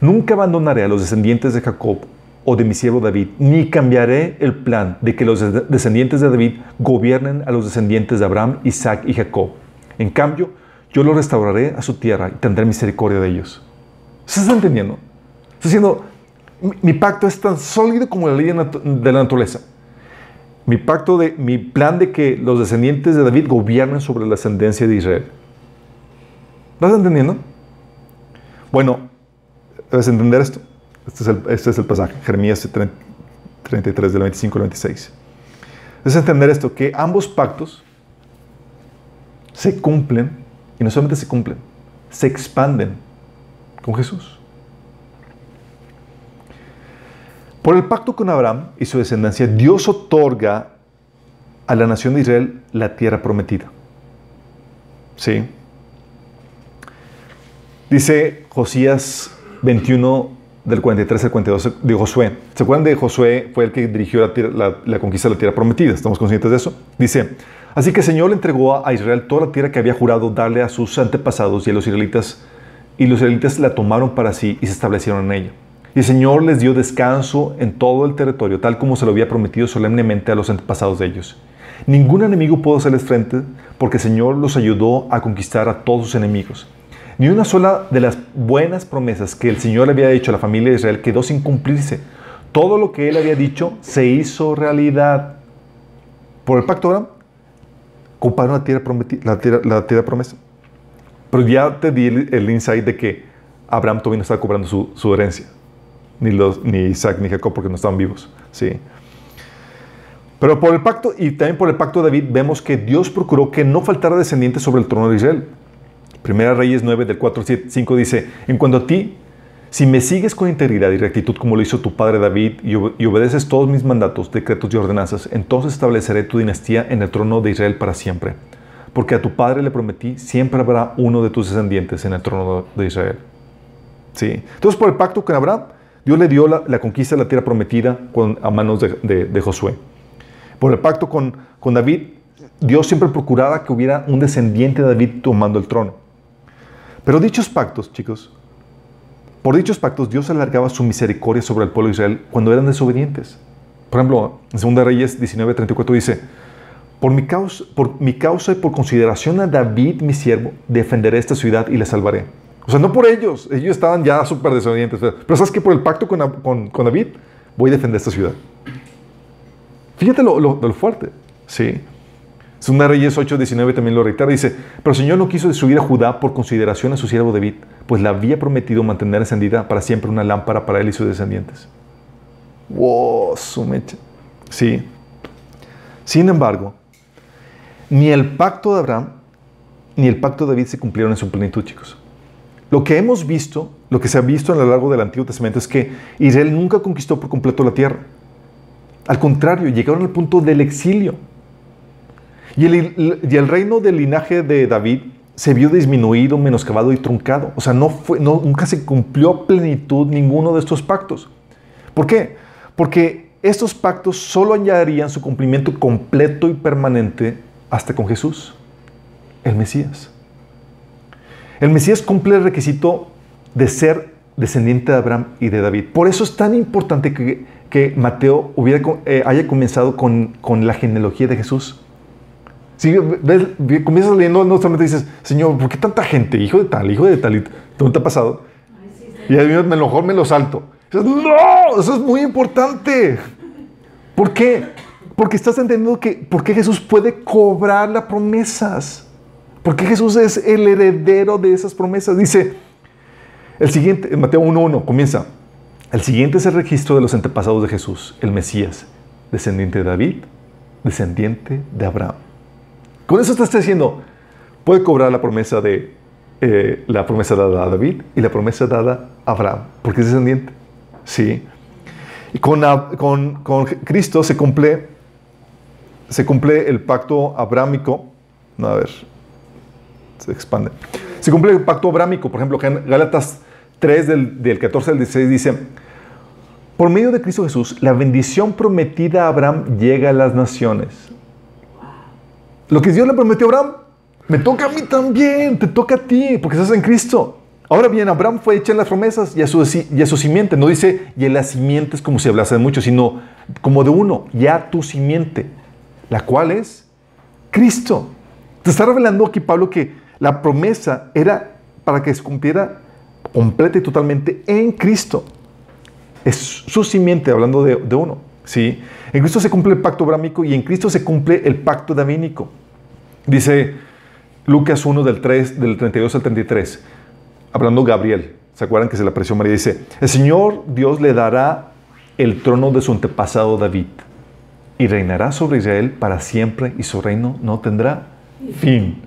Nunca abandonaré a los descendientes de Jacob o de mi siervo David, ni cambiaré el plan de que los descendientes de David gobiernen a los descendientes de Abraham, Isaac y Jacob. En cambio, yo los restauraré a su tierra y tendré misericordia de ellos. ¿Se está entendiendo? Está diciendo, mi, pacto es tan sólido como la ley de la naturaleza. Mi pacto de, mi plan de que los descendientes de David gobiernen sobre la ascendencia de Israel. ¿Estás entendiendo? Bueno, debes entender esto. Este es el, este pasaje, Jeremías 33, del 25 al 26. Debes entender esto, que ambos pactos se cumplen, y no solamente se cumplen, se expanden con Jesús. Por el pacto con Abraham y su descendencia, Dios otorga a la nación de Israel la tierra prometida. ¿Sí? Dice Josías 21 del 43 al 42 de Josué. ¿Se acuerdan de Josué? Fue el que dirigió la, conquista de la tierra prometida. ¿Estamos conscientes de eso? Dice, así que el Señor le entregó a Israel toda la tierra que había jurado darle a sus antepasados y a los israelitas, y los israelitas la tomaron para sí y se establecieron en ella. Y el Señor les dio descanso en todo el territorio, tal como se lo había prometido solemnemente a los antepasados de ellos. Ningún enemigo pudo hacerles frente porque el Señor los ayudó a conquistar a todos sus enemigos. Ni una sola de las buenas promesas que el Señor había hecho a la familia de Israel quedó sin cumplirse. Todo lo que él había dicho se hizo realidad. Por el pacto Abraham, ocuparon la tierra, la, tierra, la promesa. Pero ya te di el, insight de que Abraham todavía no estaba cobrando su, herencia. Ni, los, ni Isaac ni Jacob porque no estaban vivos. Sí. Pero por el pacto y también por el pacto de David vemos que Dios procuró que no faltara descendiente sobre el trono de Israel. Primera Reyes 9 del 4 al 5 dice, en cuanto a ti, si me sigues con integridad y rectitud como lo hizo tu padre David y, obedeces todos mis mandatos, decretos y ordenanzas, entonces estableceré tu dinastía en el trono de Israel para siempre. Porque a tu padre le prometí, siempre habrá uno de tus descendientes en el trono de Israel. ¿Sí? Entonces por el pacto con Abraham, Dios le dio la, conquista de la tierra prometida a manos de, Josué. Por el pacto con, con David, Dios siempre procuraba que hubiera un descendiente de David tomando el trono. Pero dichos pactos, chicos, por dichos pactos Dios alargaba su misericordia sobre el pueblo de Israel cuando eran desobedientes. Por ejemplo, en 2 Reyes 19:34 dice, por mi, causa, por mi causa y por consideración a David, mi siervo, defenderé esta ciudad y la salvaré. O sea, no por ellos, ellos estaban ya súper desobedientes. Pero sabes que por el pacto con, con, David, voy a defender esta ciudad. Fíjate lo, lo, lo fuerte, ¿sí? Segunda Reyes 8:19 también lo reitera. Dice, pero el Señor no quiso destruir a Judá por consideración a su siervo David, pues le había prometido mantener encendida para siempre una lámpara para él y sus descendientes. ¡Wow! Su mecha. Sí. Sin embargo, ni el pacto de Abraham ni el pacto de David se cumplieron en su plenitud, chicos. Lo que hemos visto, lo que se ha visto a lo largo del Antiguo Testamento es que Israel nunca conquistó por completo la tierra. Al contrario, llegaron al punto del exilio. Y el, reino del linaje de David se vio disminuido, menoscabado y truncado. O sea, nunca se cumplió a plenitud ninguno de estos pactos. ¿Por qué? Porque estos pactos solo añadirían su cumplimiento completo y permanente hasta con Jesús, el Mesías. El Mesías cumple el requisito de ser descendiente de Abraham y de David. Por eso es tan importante que, Mateo hubiera, eh, haya comenzado con la genealogía de Jesús. Si ves, comienzas leyendo, no solamente dices, Señor, ¿por qué tanta gente? Hijo de tal, hijo de tal. ¿Dónde te ha pasado? y a mí mejor me lo salto. no, eso es muy importante. ¿Por qué? Porque estás entendiendo que, ¿por qué Jesús puede cobrar las promesas? Porque Jesús es el heredero de esas promesas. Dice, el siguiente, en Mateo 1.1, comienza. El siguiente es el registro de los antepasados de Jesús, el Mesías, descendiente de David, descendiente de Abraham. Con eso está diciendo, puede cobrar la promesa de eh, la promesa dada a David y la promesa dada a Abraham, porque es descendiente. Sí. Y con, con, con Cristo se cumple, se cumple el pacto abrámico. a ver, se expande. Se cumple el pacto abrámico. Por ejemplo, en Gálatas 3 del, del 14 al 16 dice, por medio de Cristo Jesús, la bendición prometida a Abraham llega a las naciones lo que Dios le prometió a Abraham, me toca a mí también, te toca a ti, porque estás en Cristo. Ahora bien, Abraham fue hecho en las promesas y a, su, y a su simiente. No dice, y en la simiente como si hablase de mucho, sino como de uno, ya tu simiente, la cual es Cristo. Te está revelando aquí Pablo que la promesa era para que se cumpliera completa y totalmente en Cristo. Es su simiente, hablando de, de uno. ¿Sí? En Cristo se cumple el pacto abrámico y en Cristo se cumple el pacto davínico. Dice Lucas 1 del, 3, del 32 al 33, hablando Gabriel. ¿Se acuerdan que se le apareció María? Dice, el Señor Dios le dará el trono de su antepasado David y reinará sobre Israel para siempre y su reino no tendrá fin.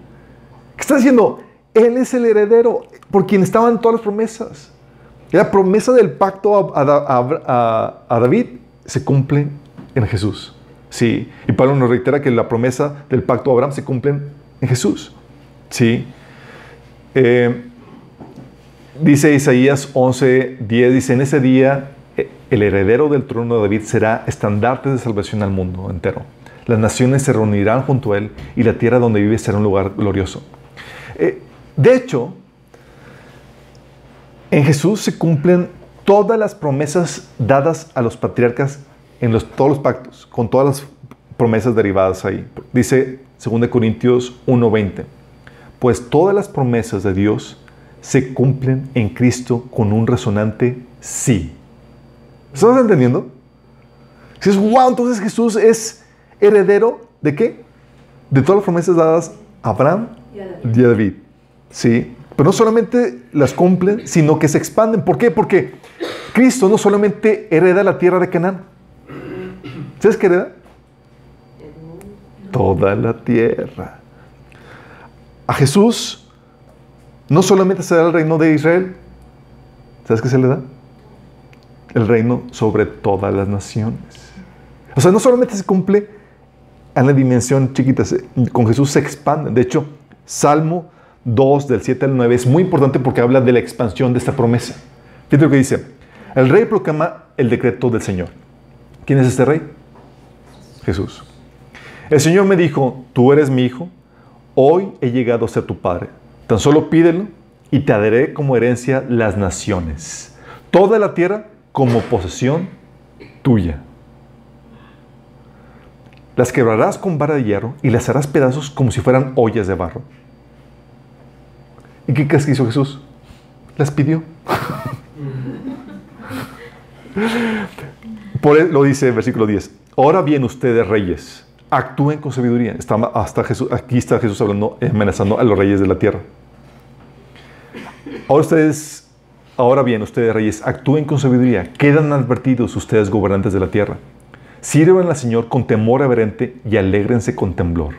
¿Qué está diciendo? Él es el heredero por quien estaban todas las promesas. La promesa del pacto a, David se cumple en Jesús. Sí. Y Pablo nos reitera que la promesa del pacto a Abraham se cumple en Jesús. Sí. Eh, dice Isaías 11, 10, dice, en ese día eh, el heredero del trono de David será estandarte de salvación al mundo entero. Las naciones se reunirán junto a él y la tierra donde vive será un lugar glorioso. Eh, de hecho, en Jesús se cumplen todas las promesas dadas a los patriarcas en todos los pactos, con todas las promesas derivadas ahí. Dice 2 Corintios 1:20, pues todas las promesas de Dios se cumplen en Cristo con un resonante sí. ¿Estás entendiendo? Si es wow, entonces Jesús es heredero de qué? De todas las promesas dadas a Abraham y a David. Sí. Pero no solamente las cumplen, sino que se expanden. ¿Por qué? Porque Cristo no solamente hereda la tierra de Canaán. ¿Sabes qué hereda? Toda la tierra. A Jesús no solamente se da el reino de Israel. ¿Sabes qué se le da? El reino sobre todas las naciones. O sea, no solamente se cumple en la dimensión chiquita, con Jesús se expande. De hecho, Salmo 2, del 7 al 9, es muy importante porque habla de la expansión de esta promesa. Fíjate lo que dice. El rey proclama el decreto del Señor. ¿Quién es este rey? Jesús. El Señor me dijo, tú eres mi hijo, hoy he llegado a ser tu padre. Tan solo pídelo y te daré como herencia las naciones, toda la tierra como posesión tuya. Las quebrarás con vara de hierro y las harás pedazos como si fueran ollas de barro. ¿Y qué crees que hizo Jesús? Las pidió. Por él lo dice el versículo 10. Ahora bien, ustedes reyes, actúen con sabiduría. Está hasta Jesús, aquí está Jesús hablando, amenazando a los reyes de la tierra. Ahora ustedes, ahora bien, ustedes reyes, actúen con sabiduría. Quedan advertidos ustedes gobernantes de la tierra. Sirvan al Señor con temor reverente y alégrense con temblor.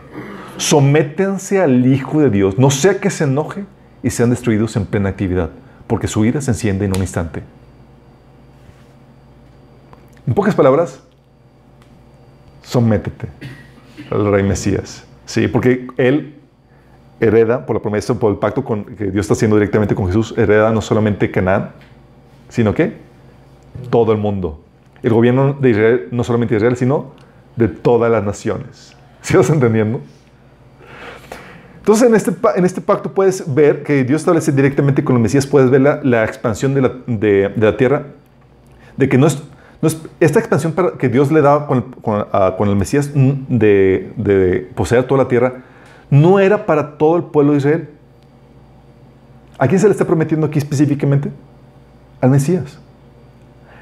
Sométense al Hijo de Dios, no sea que se enoje y sean destruidos en plena actividad, porque su ira se enciende en un instante. En pocas palabras, sométete al rey Mesías. Sí, porque él hereda, por la promesa, por el pacto con, que Dios está haciendo directamente con Jesús, hereda no solamente Canaán, sino que todo el mundo. El gobierno de Israel, no solamente de Israel, sino de todas las naciones. ¿Sí vas entendiendo? Entonces, en este, en este pacto puedes ver que Dios establece directamente con los Mesías, puedes ver la, expansión de la, de, la, tierra, de que no es, esta expansión que Dios le da con, el Mesías de, poseer toda la tierra, no era para todo el pueblo de Israel. ¿A quién se le está prometiendo aquí específicamente? Al Mesías.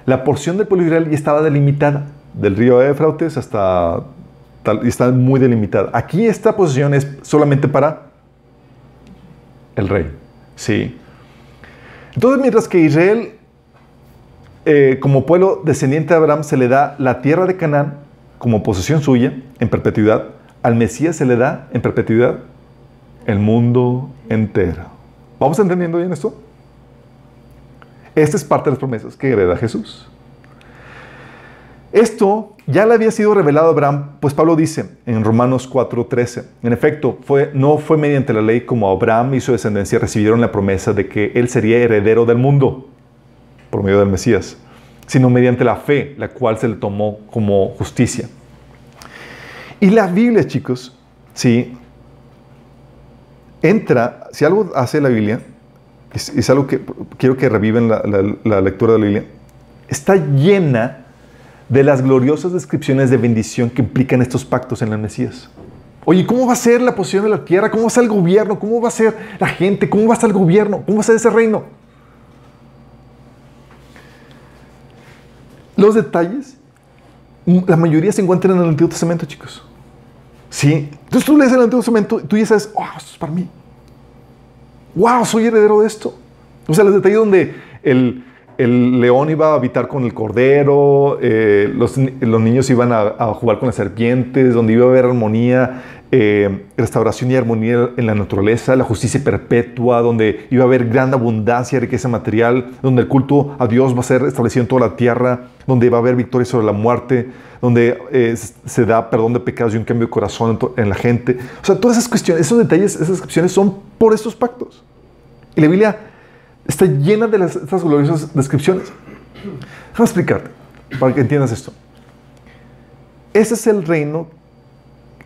La porción del pueblo de Israel ya estaba delimitada, del río Éfrates hasta y está muy delimitada. Aquí esta posición es solamente para el rey. Sí. Entonces, mientras que Israel, eh, como pueblo descendiente de Abraham, se le da la tierra de Canaán como posesión suya en perpetuidad, al Mesías se le da en perpetuidad el mundo entero. ¿Vamos entendiendo bien esto? Esta es parte de las promesas que hereda Jesús. Esto ya le había sido revelado a Abraham, pues Pablo dice en Romanos 4:13, en efecto, fue, no fue mediante la ley como Abraham y su descendencia recibieron la promesa de que él sería heredero del mundo por medio del Mesías, sino mediante la fe, la cual se le tomó como justicia. Y la Biblia, chicos, sí, entra, si algo hace la Biblia, es, algo que quiero que reviven la, la lectura de la Biblia, está llena de las gloriosas descripciones de bendición que implican estos pactos en el Mesías. Oye, ¿cómo va a ser la posición de la tierra? ¿Cómo va a ser el gobierno? ¿Cómo va a ser la gente? ¿Cómo va a ser el gobierno? ¿Cómo va a ser ese reino? Los detalles, la mayoría se encuentran en el Antiguo Testamento, chicos. Sí. Entonces tú lees el Antiguo Testamento y tú dices, wow, esto es para mí. Wow, soy heredero de esto. O sea, los detalles donde el, el león iba a habitar con el cordero, eh, los, niños iban a, a, jugar con las serpientes, donde iba a haber armonía, eh, restauración y armonía en la naturaleza, la justicia perpetua, donde iba a haber gran abundancia, riqueza material, donde el culto a Dios va a ser establecido en toda la tierra, donde va a haber victoria sobre la muerte, donde eh, se da perdón de pecados y un cambio de corazón en, en, la gente. O sea, todas esas cuestiones, esos detalles, esas descripciones son por estos pactos. Y la Biblia está llena de estas gloriosas descripciones. Déjame explicarte, para que entiendas esto. Ese es el reino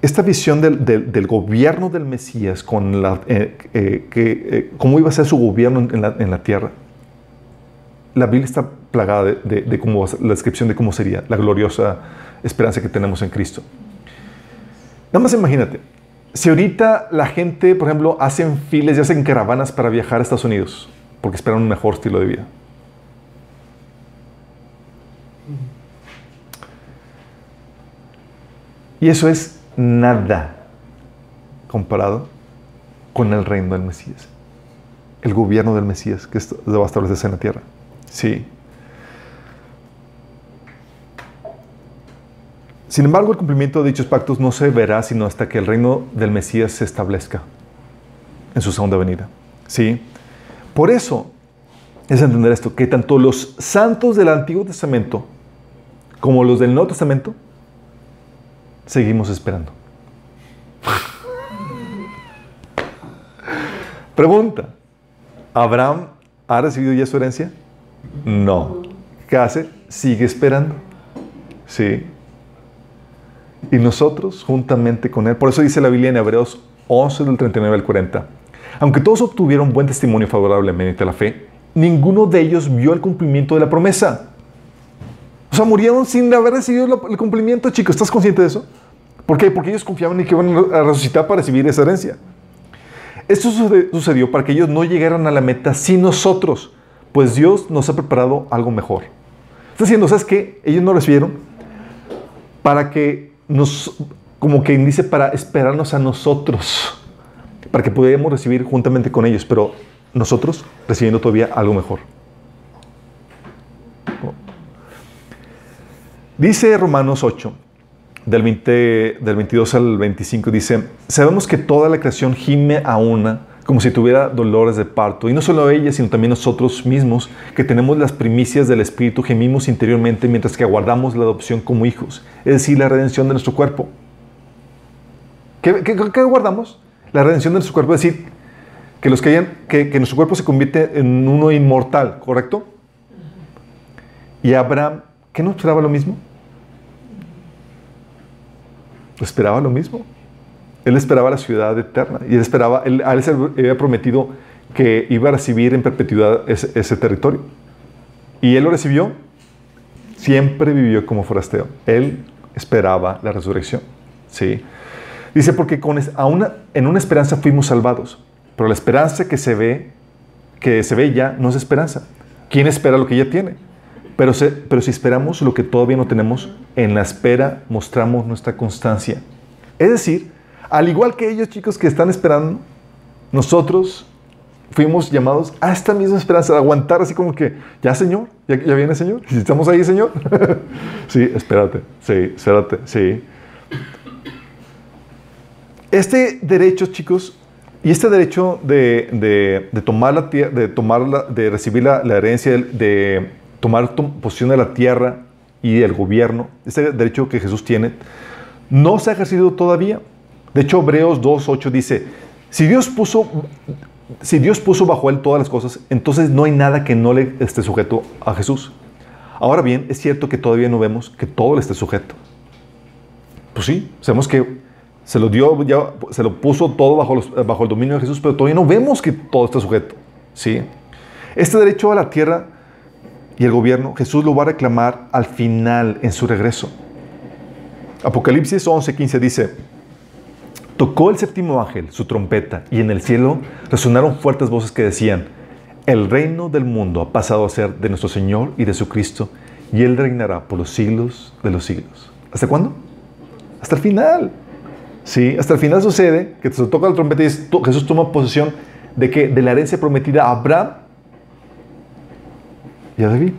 esta visión del, gobierno del Mesías, con la, eh, eh, que, eh, cómo iba a ser su gobierno en la, tierra, la Biblia está plagada de, cómo, la descripción de cómo sería la gloriosa esperanza que tenemos en Cristo. Nada más imagínate, si ahorita la gente, por ejemplo, hacen files y hacen caravanas para viajar a Estados Unidos, porque esperan un mejor estilo de vida. Y eso es nada comparado con el reino del Mesías. El gobierno del Mesías que va a establecerse en la tierra. Sí. Sin embargo, el cumplimiento de dichos pactos no se verá sino hasta que el reino del Mesías se establezca en su segunda venida. Sí. Por eso es entender esto, que tanto los santos del Antiguo Testamento como los del Nuevo Testamento seguimos esperando. Pregunta, ¿Abraham ha recibido ya su herencia? No. ¿Qué hace? Sigue esperando. Sí. Y nosotros, juntamente con él, por eso dice la Biblia en Hebreos 11 del 39 al 40, aunque todos obtuvieron buen testimonio favorable mediante la fe, ninguno de ellos vio el cumplimiento de la promesa. O sea, murieron sin haber recibido el cumplimiento, chicos. ¿Estás consciente de eso? ¿Por qué? Porque ellos confiaban en que iban a resucitar para recibir esa herencia. Esto sucedió para que ellos no llegaran a la meta sin nosotros, pues Dios nos ha preparado algo mejor. Está diciendo, ¿sabes qué? Ellos no recibieron para que nos, como que dice, para esperarnos a nosotros, para que pudiéramos recibir juntamente con ellos, pero nosotros recibiendo todavía algo mejor. Dice Romanos 8, del, 20, del 22 al 25, dice, sabemos que toda la creación gime a una como si tuviera dolores de parto. Y no solo ella, sino también nosotros mismos, que tenemos las primicias del Espíritu, gemimos interiormente mientras que aguardamos la adopción como hijos, es decir, la redención de nuestro cuerpo. ¿Qué, qué, qué guardamos? La redención de nuestro cuerpo, es decir, que, los que, hayan, que, nuestro cuerpo se convierte en uno inmortal, ¿correcto? Y Abraham, ¿qué no esperaba lo mismo? esperaba lo mismo. Él esperaba la ciudad eterna y él esperaba, él, a él se había prometido que iba a recibir en perpetuidad ese, ese, territorio. Y él lo recibió, siempre vivió como forasteo. Él esperaba la resurrección. ¿sí? Dice, porque con, a una, en una esperanza fuimos salvados, pero la esperanza que se ve, que se ve ya, no es esperanza. ¿Quién espera lo que ya tiene? Pero, se, pero si esperamos lo que todavía no tenemos, en la espera mostramos nuestra constancia. Es decir, al igual que ellos chicos que están esperando, nosotros fuimos llamados a esta misma esperanza, de aguantar así como que, ya Señor, ya, ya viene Señor, si estamos ahí Señor. sí, espérate, sí, espérate, sí. Este derecho, chicos, y este derecho de, de, tomar la de tomar de recibir la, herencia de, tomar posición de la tierra y del gobierno, este derecho que Jesús tiene, no se ha ejercido todavía. De hecho, Hebreos 2.8 dice, si Dios, puso, si Dios puso bajo él todas las cosas, entonces no hay nada que no le esté sujeto a Jesús. Ahora bien, es cierto que todavía no vemos que todo le esté sujeto. Pues sí, sabemos que se lo dio, ya se lo puso todo bajo, los, bajo el dominio de Jesús, pero todavía no vemos que todo está sujeto. ¿sí? Este derecho a la tierra y el gobierno, Jesús lo va a reclamar al final en su regreso. Apocalipsis 11:15 dice, tocó el séptimo ángel su trompeta y en el cielo resonaron fuertes voces que decían, el reino del mundo ha pasado a ser de nuestro Señor y de su Cristo y Él reinará por los siglos de los siglos. ¿Hasta cuándo? Hasta el final. Sí, hasta el final sucede que se toca la trompeta y Jesús toma posesión de que de la herencia prometida a Abraham y a David,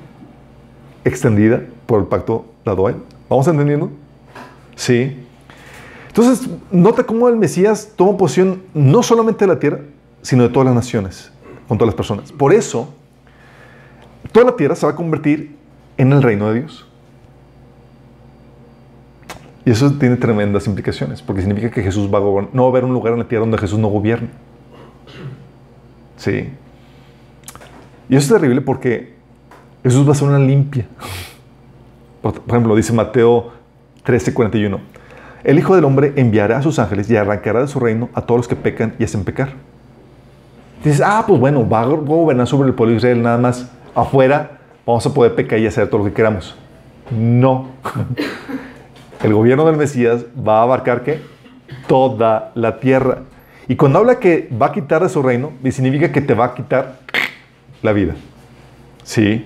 extendida por el pacto dado a. ¿Vamos entendiendo? Sí. Entonces, nota cómo el Mesías toma posición no solamente de la tierra, sino de todas las naciones, con todas las personas. Por eso, toda la tierra se va a convertir en el reino de Dios. Y eso tiene tremendas implicaciones, porque significa que Jesús va a gobernar. No va a haber un lugar en la tierra donde Jesús no gobierne. Sí. Y eso es terrible porque Jesús va a ser una limpia. Por ejemplo, dice Mateo 13:41. El Hijo del Hombre enviará a sus ángeles y arrancará de su reino a todos los que pecan y hacen pecar. Dices, ah, pues bueno, va a gobernar sobre el pueblo de Israel nada más. Afuera vamos a poder pecar y hacer todo lo que queramos. No. El gobierno del Mesías va a abarcar ¿qué? Toda la tierra. Y cuando habla que va a quitar de su reino, significa que te va a quitar la vida. ¿Sí?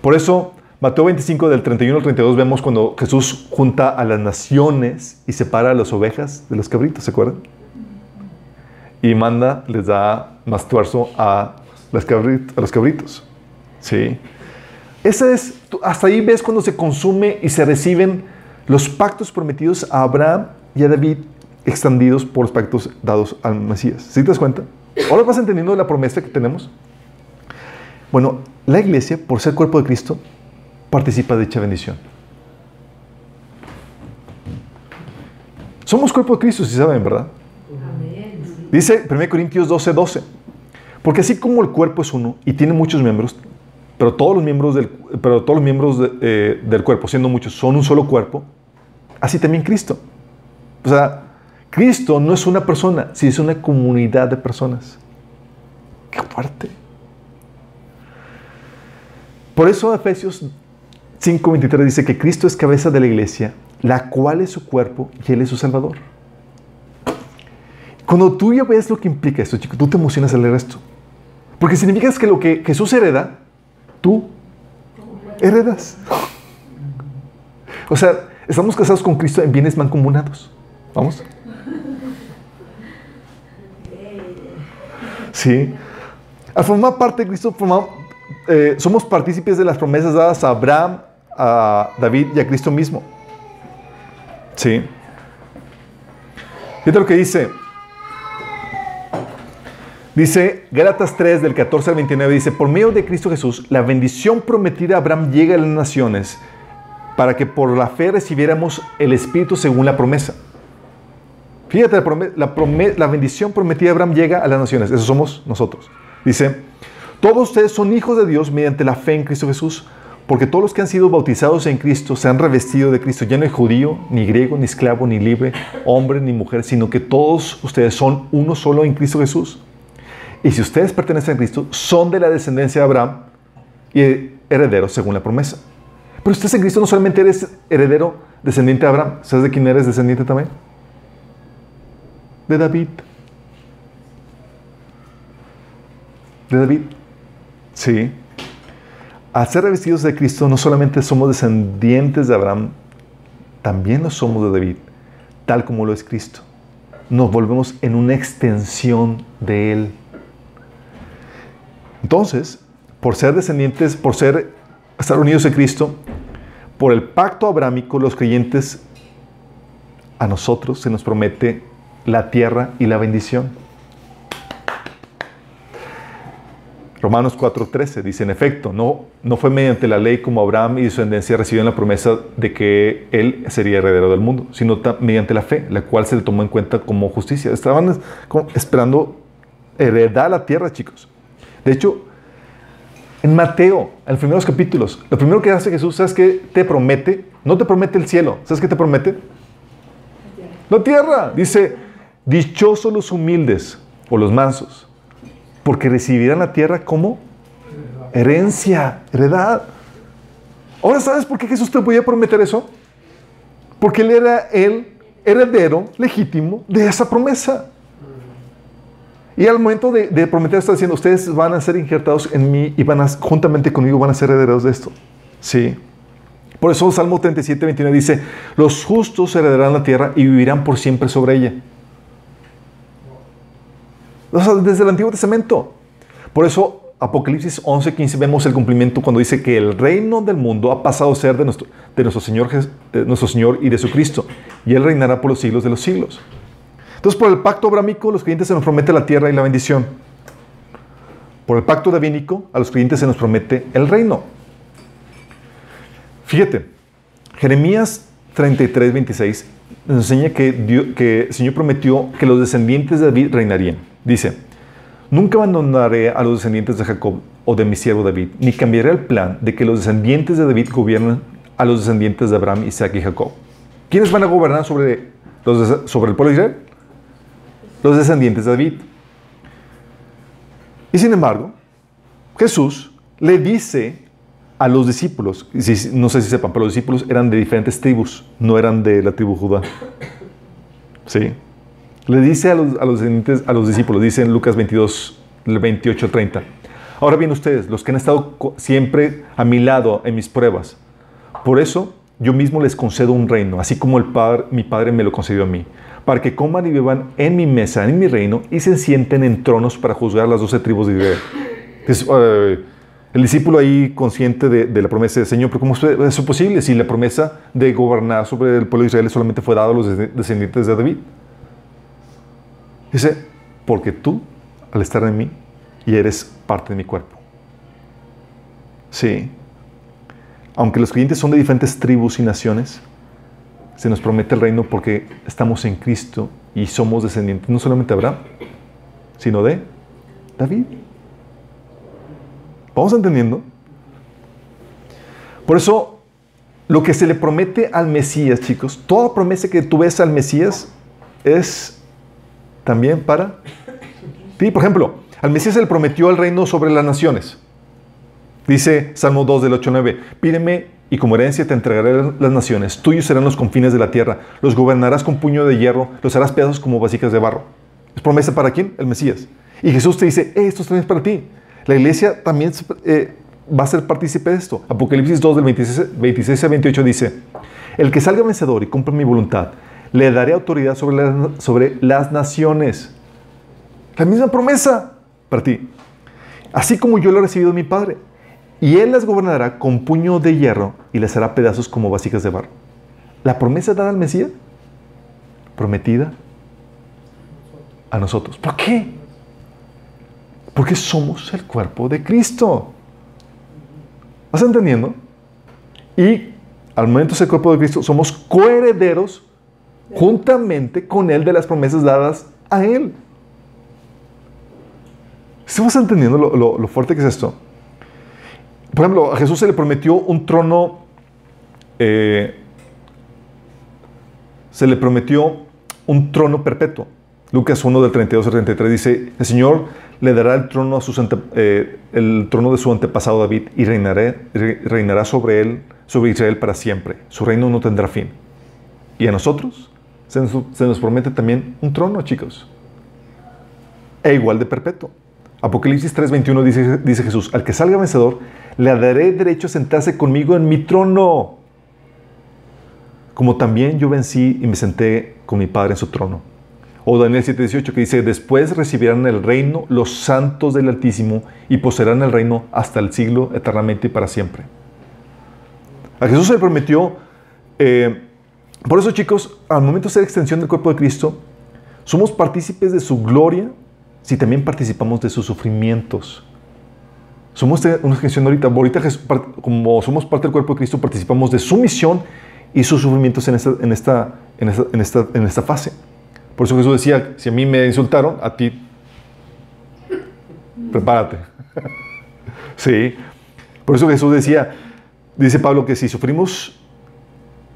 Por eso, Mateo 25, del 31 al 32, vemos cuando Jesús junta a las naciones y separa a las ovejas de los cabritos, ¿se acuerdan? Y manda, les da más tuerzo a, las a los cabritos. ¿Sí? Ese es, hasta ahí ves cuando se consume y se reciben los pactos prometidos a Abraham y a David extendidos por los pactos dados al Mesías. ¿Sí te das cuenta? Ahora vas entendiendo la promesa que tenemos. Bueno, la iglesia, por ser cuerpo de Cristo, participa de dicha bendición. Somos cuerpo de Cristo, si saben, ¿verdad? Dice 1 Corintios 12, 12. Porque así como el cuerpo es uno y tiene muchos miembros, pero todos los miembros del, pero todos los miembros eh, del cuerpo, siendo muchos, son un solo cuerpo, así también Cristo. O sea, Cristo no es una persona, sino es una comunidad de personas. Qué fuerte. Por eso Efesios 5:23 dice que Cristo es cabeza de la iglesia, la cual es su cuerpo y Él es su Salvador. Cuando tú ya ves lo que implica esto, chico, tú te emocionas al leer esto. Porque significa que lo que Jesús hereda, tú heredas. O sea, estamos casados con Cristo en bienes mancomunados. ¿Vamos? Sí. Al formar parte de Cristo, eh, somos partícipes de las promesas dadas a Abraham, a David y a Cristo mismo. Sí. Fíjate lo que dice. Dice Gálatas 3 del 14 al 29, dice, por medio de Cristo Jesús, la bendición prometida a Abraham llega a las naciones para que por la fe recibiéramos el Espíritu según la promesa. Fíjate, la, la, bendición prometida a Abraham llega a las naciones, eso somos nosotros. Dice, todos ustedes son hijos de Dios mediante la fe en Cristo Jesús, porque todos los que han sido bautizados en Cristo se han revestido de Cristo. Ya no hay judío, ni griego, ni esclavo, ni libre, hombre, ni mujer, sino que todos ustedes son uno solo en Cristo Jesús. Y si ustedes pertenecen a Cristo, son de la descendencia de Abraham y herederos según la promesa. Pero ustedes en Cristo no solamente eres heredero, descendiente de Abraham, ¿sabes de quién eres descendiente también? De David. De David. Sí. Al ser revestidos de Cristo, no solamente somos descendientes de Abraham, también lo somos de David, tal como lo es Cristo. Nos volvemos en una extensión de Él. Entonces, por ser descendientes, por ser, estar unidos en Cristo, por el pacto abrámico, los creyentes, a nosotros se nos promete la tierra y la bendición. Romanos 4:13 dice, en efecto, no, no fue mediante la ley como Abraham y su descendencia recibieron la promesa de que él sería heredero del mundo, sino mediante la fe, la cual se le tomó en cuenta como justicia. Estaban esperando heredar la tierra, chicos. De hecho, en Mateo, en los primeros capítulos, lo primero que hace Jesús, ¿sabes qué te promete? No te promete el cielo, ¿sabes qué te promete? La tierra. Dice, dichosos los humildes o los mansos, porque recibirán la tierra como herencia, heredad. Ahora, ¿sabes por qué Jesús te podía prometer eso? Porque Él era el heredero legítimo de esa promesa. Y al momento de, prometer está diciendo, ustedes van a ser injertados en mí y van a, juntamente conmigo van a ser herederos de esto. Sí. Por eso Salmo 37, 29 dice, los justos heredarán la tierra y vivirán por siempre sobre ella. Desde el Antiguo Testamento. Por eso Apocalipsis 11:15 vemos el cumplimiento cuando dice que el reino del mundo ha pasado a ser de nuestro, Señor, de nuestro Señor y de su y Él reinará por los siglos de los siglos. Entonces, por el pacto abrámico, los creyentes se nos promete la tierra y la bendición. Por el pacto davínico, a los creyentes se nos promete el reino. Fíjate, Jeremías 33, 26 nos enseña que, que el Señor prometió que los descendientes de David reinarían. Dice, nunca abandonaré a los descendientes de Jacob o de mi siervo David, ni cambiaré el plan de que los descendientes de David gobiernen a los descendientes de Abraham, Isaac y Jacob. ¿Quiénes van a gobernar sobre, sobre el pueblo de Israel? Los descendientes de David. Y sin embargo, Jesús le dice a los discípulos, no sé si sepan, pero los discípulos eran de diferentes tribus, no eran de la tribu Judá. ¿Sí? Le dice a los, a los, a los discípulos, dice en Lucas 22, 28, 30. Ahora bien ustedes, los que han estado siempre a mi lado en mis pruebas, por eso yo mismo les concedo un reino, así como el padre, mi Padre me lo concedió a mí, para que coman y beban en mi mesa, en mi reino, y se sienten en tronos para juzgar las doce tribus de Israel. Eh, el discípulo ahí consciente de, la promesa del Señor, pero ¿cómo es posible si la promesa de gobernar sobre el pueblo de Israel solamente fue dada a los descendientes de David? Dice, porque tú, al estar en mí, y eres parte de mi cuerpo. Sí. Aunque los creyentes son de diferentes tribus y naciones, se nos promete el reino porque estamos en Cristo y somos descendientes no solamente de Abraham, sino de David. ¿Vamos entendiendo? Por eso, lo que se le promete al Mesías, chicos, toda promesa que tú ves al Mesías es también para ti. Por ejemplo, al Mesías se le prometió el reino sobre las naciones. Dice Salmo 2 del 8 9, pídeme y como herencia te entregaré las naciones, tuyos serán los confines de la tierra, los gobernarás con puño de hierro, los harás pedazos como vasijas de barro. ¿Es promesa para quién? El Mesías. Y Jesús te dice, eh, esto también es para ti. La iglesia también eh, va a ser partícipe de esto. Apocalipsis 2 del 26, 26 a 28 dice, el que salga vencedor y cumpla mi voluntad, le daré autoridad sobre, sobre las naciones. La misma promesa para ti. Así como yo lo he recibido de mi Padre. Y Él las gobernará con puño de hierro y les hará pedazos como vasijas de barro. La promesa dada al Mesías, prometida a nosotros. ¿Por qué? Porque somos el cuerpo de Cristo. ¿Vas entendiendo? Y al momento de ser cuerpo de Cristo, somos coherederos juntamente con Él de las promesas dadas a Él. ¿Estamos entendiendo lo, fuerte que es esto? Por ejemplo, a Jesús se le prometió un trono, eh, se le prometió un trono perpetuo. Lucas 1 del 32 al 33 dice, el Señor le dará el trono, a eh, el trono de su antepasado David y reinaré, reinará sobre él, sobre Israel para siempre. Su reino no tendrá fin. Y a nosotros se nos, promete también un trono, chicos. E igual de perpetuo. Apocalipsis 3:21 dice, dice Jesús, al que salga vencedor, le daré derecho a sentarse conmigo en mi trono. Como también yo vencí y me senté con mi Padre en su trono. O Daniel 7:18 que dice, después recibirán el reino los santos del Altísimo y poseerán el reino hasta el siglo eternamente y para siempre. A Jesús se le prometió eh, por eso, chicos, al momento de ser extensión del cuerpo de Cristo, somos partícipes de su gloria si también participamos de sus sufrimientos. Somos una extensión ahorita, ahorita como somos parte del cuerpo de Cristo, participamos de su misión y sus sufrimientos en esta, en esta, en esta, en esta, en esta fase. Por eso Jesús decía, si a mí me insultaron, a ti, prepárate. sí. Por eso Jesús decía, dice Pablo que si sufrimos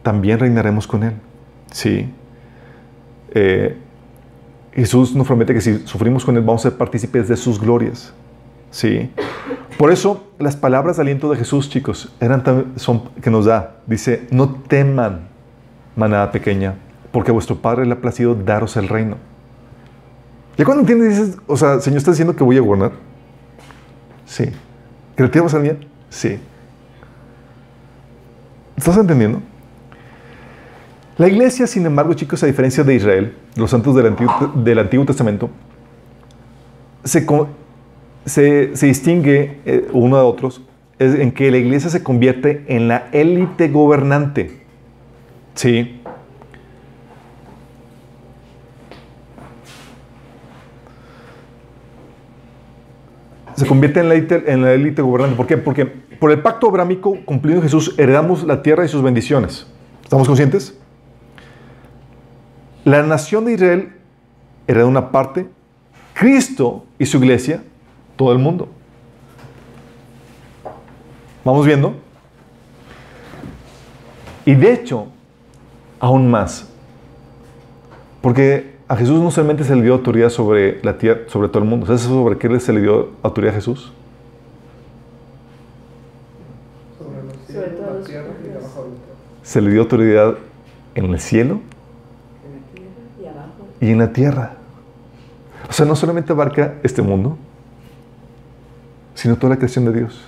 también reinaremos con Él. Sí. Eh, Jesús nos promete que si sufrimos con Él vamos a ser partícipes de sus glorias. Sí. Por eso las palabras de aliento de Jesús, chicos, eran son, que nos da. Dice, no teman, manada pequeña, porque vuestro Padre le ha placido daros el reino. ¿Ya cuando entiendes, dices, o sea, Señor está diciendo que voy a gobernar? Sí. ¿Que le a alguien? Sí. ¿Estás entendiendo? La iglesia, sin embargo, chicos, a diferencia de Israel, los santos del Antiguo, Testamento, se, distingue eh, uno de otros en que la iglesia se convierte en la élite gobernante. Sí. Se convierte en la, élite, en la élite gobernante. ¿Por qué? Porque por el pacto abrámico cumplido en Jesús heredamos la tierra y sus bendiciones. ¿Estamos conscientes? La nación de Israel hereda una parte, Cristo y su iglesia, todo el mundo. ¿Vamos viendo? Y de hecho, aún más. Porque a Jesús no solamente se le dio autoridad sobre la tierra, sobre todo el mundo. ¿Sabes sobre qué se le dio autoridad a Jesús? Sobre todo los tierra y Se le dio autoridad en el cielo. Y en la tierra. O sea, no solamente abarca este mundo, sino toda la creación de Dios.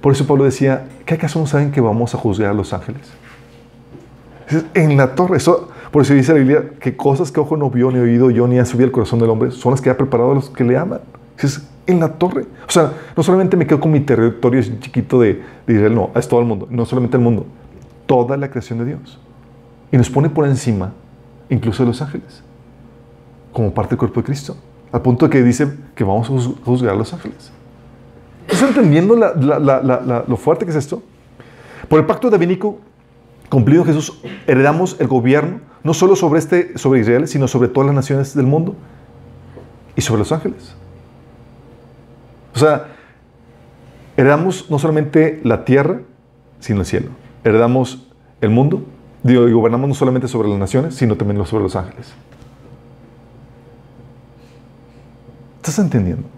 Por eso Pablo decía, ¿qué acaso no saben que vamos a juzgar a los ángeles? Es En la torre, eso, por eso dice la Biblia que cosas que ojo no vio, ni oído yo, ni han subido al corazón del hombre, son las que ha preparado a los que le aman. Es en la torre. O sea, no solamente me quedo con mi territorio chiquito de, de Israel, no, es todo el mundo, no solamente el mundo, toda la creación de Dios. Y nos pone por encima, incluso de los ángeles, como parte del cuerpo de Cristo, al punto de que dice que vamos a juz- juzgar a los ángeles. ¿Estás entendiendo lo fuerte que es esto? Por el pacto davínico cumplido en Jesús, heredamos el gobierno, no solo sobre, este, sobre Israel, sino sobre todas las naciones del mundo y sobre los ángeles. O sea, heredamos no solamente la tierra, sino el cielo. Heredamos el mundo, digo, gobernamos no solamente sobre las naciones, sino también sobre los ángeles. ¿Estás entendiendo?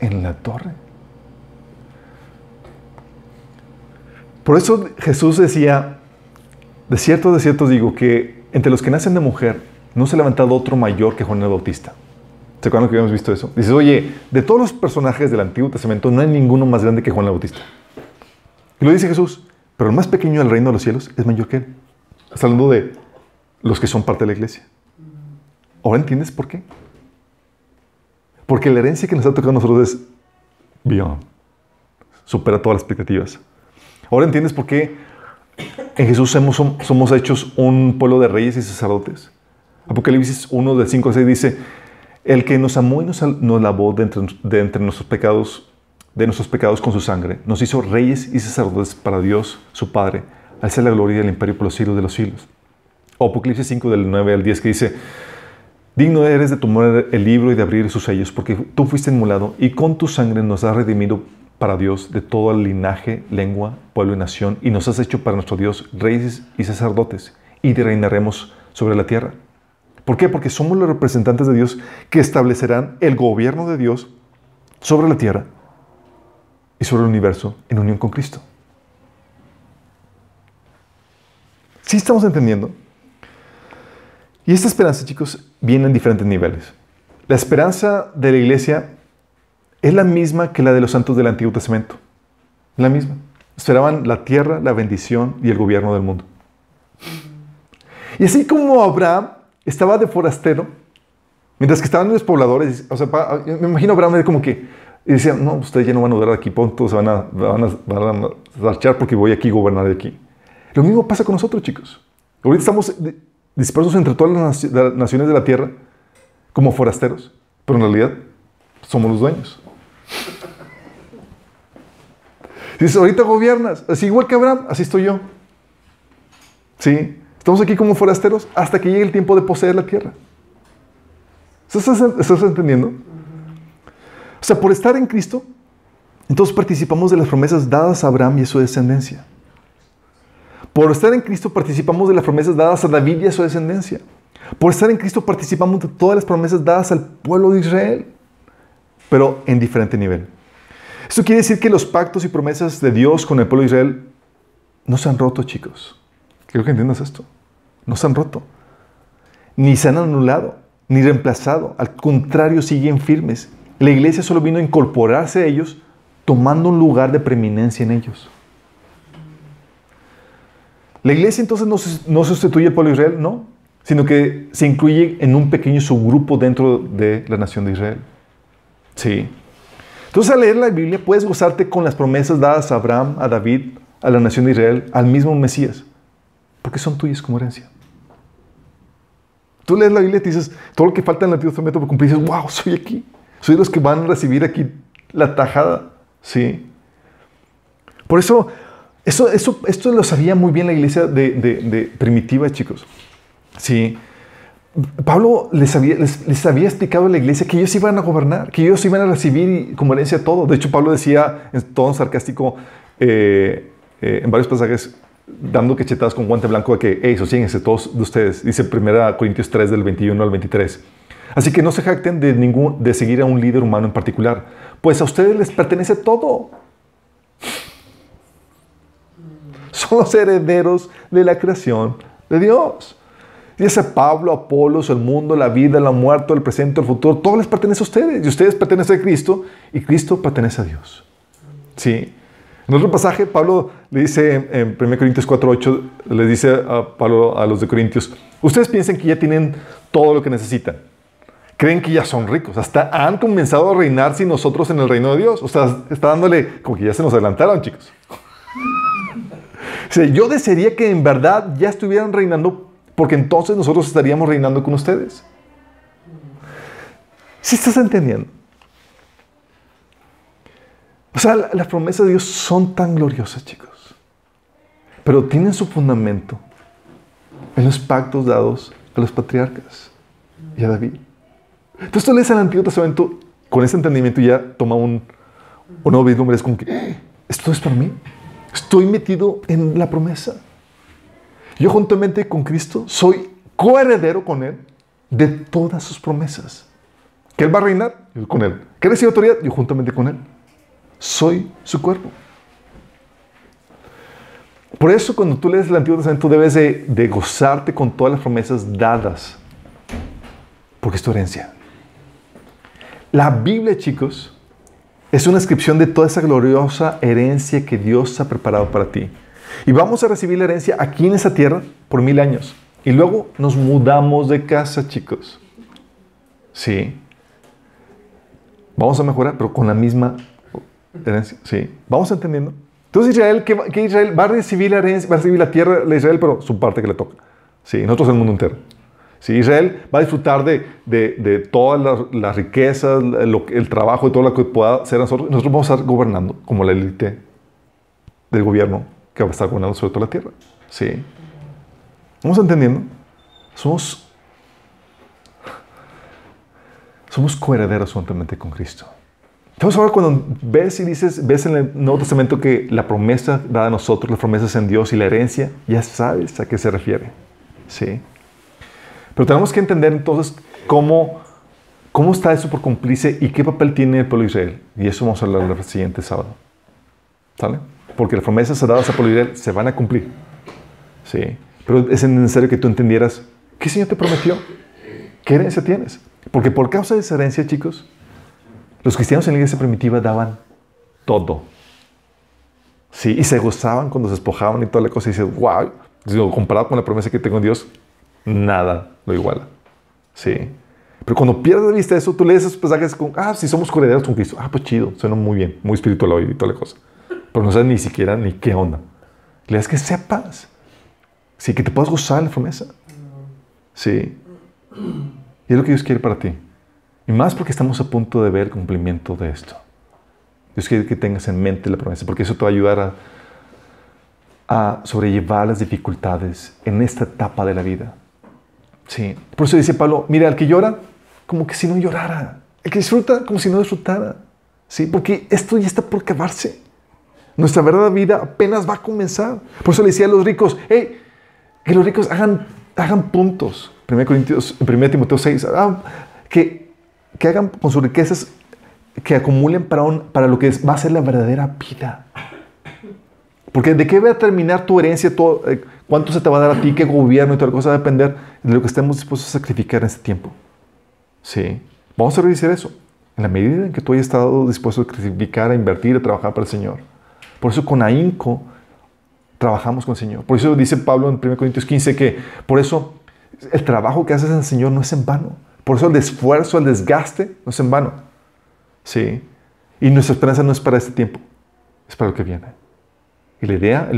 En la torre. Por eso Jesús decía, de cierto, de cierto digo, que entre los que nacen de mujer no se ha levantado otro mayor que Juan el Bautista. ¿Se acuerdan que habíamos visto eso? Dices, oye, de todos los personajes del Antiguo Testamento no hay ninguno más grande que Juan el Bautista. Y lo dice Jesús, pero el más pequeño del reino de los cielos es mayor que él. Está hablando de los que son parte de la iglesia. ¿Ahora entiendes por qué? Porque la herencia que nos ha tocado a nosotros es beyond. Supera todas las expectativas. Ahora entiendes por qué en Jesús somos, somos hechos un pueblo de reyes y sacerdotes. Apocalipsis 1 del 5 al 6 dice, el que nos amó y nos, lavó de de entre nuestros pecados, de nuestros pecados con su sangre, nos hizo reyes y sacerdotes para Dios, su Padre, al ser la gloria y el imperio por los siglos de los siglos. Apocalipsis 5 del 9 al 10 que dice, digno eres de tomar el libro y de abrir sus sellos, porque tú fuiste inmolado y con tu sangre nos has redimido para Dios de todo el linaje, lengua, pueblo y nación, y nos has hecho para nuestro Dios reyes y sacerdotes, y reinaremos sobre la tierra. ¿Por qué? Porque somos los representantes de Dios que establecerán el gobierno de Dios sobre la tierra y sobre el universo en unión con Cristo. ¿Sí estamos entendiendo? Y esta esperanza, chicos, viene en diferentes niveles. La esperanza de la iglesia es la misma que la de los santos del Antiguo Testamento. La misma. Esperaban la tierra, la bendición y el gobierno del mundo. Y así como Abraham estaba de forastero, mientras que estaban los pobladores, o sea, me imagino Abraham como que y decían, no, ustedes ya no van a durar aquí, pronto se van a, van a, van a marchar porque voy aquí a gobernar de aquí. Lo mismo pasa con nosotros, chicos. Ahorita estamos di- dispersos entre todas las naciones de la tierra como forasteros, pero en realidad somos los dueños. Dices, ahorita gobiernas, así igual que Abraham, así estoy yo. Sí, estamos aquí como forasteros hasta que llegue el tiempo de poseer la tierra. ¿Estás, estás entendiendo? O sea, por estar en Cristo, entonces participamos de las promesas dadas a Abraham y a su descendencia. Por estar en Cristo participamos de las promesas dadas a David y a su descendencia. Por estar en Cristo participamos de todas las promesas dadas al pueblo de Israel, pero en diferente nivel. Esto quiere decir que los pactos y promesas de Dios con el pueblo de Israel no se han roto, chicos. Quiero que entiendas esto. No se han roto. Ni se han anulado, ni reemplazado. Al contrario, siguen firmes. La iglesia solo vino a incorporarse a ellos, tomando un lugar de preeminencia en ellos. La iglesia entonces no, sus- no sustituye al pueblo Israel, no, sino que se incluye en un pequeño subgrupo dentro de la nación de Israel. Sí. Entonces, al leer la Biblia, puedes gozarte con las promesas dadas a Abraham, a David, a la nación de Israel, al mismo Mesías, porque son tuyas como herencia. Tú lees la Biblia y dices, todo lo que falta en el Antiguo Testamento por cumplir, dices, wow, soy aquí. Soy los que van a recibir aquí la tajada. Sí. Por eso, eso, eso esto lo sabía muy bien la iglesia de, de, primitiva, chicos. Sí. Pablo les había, les, había, explicado a la iglesia que ellos iban a gobernar, que ellos iban a recibir como herencia todo. De hecho, Pablo decía en tono sarcástico eh, eh, en varios pasajes, dando quechetadas con guante blanco de que, hey, sosíguense todos de ustedes. Dice 1 Corintios 3 del 21 al 23. Así que no se jacten de, seguir a un líder humano en particular, pues a ustedes les pertenece todo. Son los herederos de la creación de Dios. Dice Pablo, Apolos, el mundo, la vida, la muerte, el presente, el futuro, todo les pertenece a ustedes. Y ustedes pertenecen a Cristo y Cristo pertenece a Dios. Sí. En otro pasaje, Pablo le dice en 1 Corintios 4.8, le dice a a los de Corintios, ustedes piensan que ya tienen todo lo que necesitan. Creen que ya son ricos. Hasta han comenzado a reinar sin nosotros en el reino de Dios. O sea, está dándole como que ya se nos adelantaron, chicos. yo desearía que en verdad ya estuvieran reinando porque entonces nosotros estaríamos reinando con ustedes. ¿Sí estás entendiendo? O sea, las promesas de Dios son tan gloriosas, chicos. Pero tienen su fundamento en los pactos dados a los patriarcas y a David. Entonces tú lees el Antiguo Testamento con ese entendimiento y ya toma un, un nuevo vislumbre. Es como que, eh, esto es para mí. Estoy metido en la promesa. Yo juntamente con Cristo soy coheredero con Él de todas sus promesas. Que Él va a reinar, yo con Él. Que Él recibe autoridad, yo juntamente con Él soy su cuerpo. Por eso cuando tú lees el Antiguo Testamento debes de, gozarte con todas las promesas dadas, porque es tu herencia. La Biblia, chicos, es una descripción de toda esa gloriosa herencia que Dios ha preparado para ti. Y vamos a recibir la herencia aquí en esa tierra por mil años. Y luego nos mudamos de casa, chicos. Sí. Vamos a mejorar, pero con la misma Sí. ¿Vamos entendiendo? Entonces Israel, ¿qué, Israel va a recibir la herencia, va a recibir la tierra de Israel, pero su parte que le toca. Sí, nosotros el mundo entero. Sí, Israel va a disfrutar de, de, de todas las, riquezas, el, trabajo y todo lo que pueda hacer nosotros. Nosotros vamos a estar gobernando como la élite del gobierno que va a estar gobernando sobre toda la tierra. Sí. ¿Vamos entendiendo? Somos, somos coherederos juntamente con Cristo. Entonces ahora cuando ves y dices, ves en el Nuevo Testamento que la promesa dada a nosotros, las promesas en Dios y la herencia, ya sabes a qué se refiere. ¿Sí? Pero tenemos que entender entonces cómo, cómo está eso por cumplirse y qué papel tiene el pueblo de Israel. Y eso vamos a hablar el siguiente sábado. ¿Sale? Porque las promesas dadas al pueblo de Israel se van a cumplir. ¿Sí? Pero es necesario que tú entendieras qué Señor te prometió, qué herencia tienes. Porque por causa de esa herencia, chicos, los cristianos en la iglesia primitiva daban todo. Sí, y se gozaban cuando se despojaban y toda la cosa. Y dices, wow, comparado con la promesa que tengo en Dios, nada lo iguala. Sí. Pero cuando pierdes de vista eso, tú lees esos pasajes con, ah, si somos corredores con Cristo. Ah, pues chido, suena muy bien, muy espiritual hoy y toda la cosa. Pero no sabes ni siquiera ni qué onda. Le das que sepas. Sí, que te puedas gozar la promesa. Sí. Y es lo que Dios quiere para ti. Y más porque estamos a punto de ver el cumplimiento de esto. Dios quiere que tengas en mente la promesa, porque eso te va a ayudar a, sobrellevar las dificultades en esta etapa de la vida. Sí. Por eso dice Pablo, mira, el que llora, como que si no llorara. El que disfruta, como si no disfrutara. Sí, porque esto ya está por acabarse. Nuestra verdadera vida apenas va a comenzar. Por eso le decía a los ricos, hey, que los ricos hagan, hagan puntos. 1 Timoteo 6, ah, que que hagan con sus riquezas, que acumulen para, para lo que va a ser la verdadera vida. Porque de qué va a terminar tu herencia, todo, eh, cuánto se te va a dar a ti, qué gobierno y toda la cosa va a depender de lo que estemos dispuestos a sacrificar en este tiempo. Sí. Vamos a revisar eso. En la medida en que tú hayas estado dispuesto a sacrificar, a invertir, a trabajar para el Señor. Por eso con ahínco trabajamos con el Señor. Por eso dice Pablo en 1 Corintios 15 que por eso el trabajo que haces en el Señor no es en vano por eso el esfuerzo, el desgaste no es en vano. Sí. Y nuestra esperanza no es para este tiempo, es para lo que viene. Y la idea,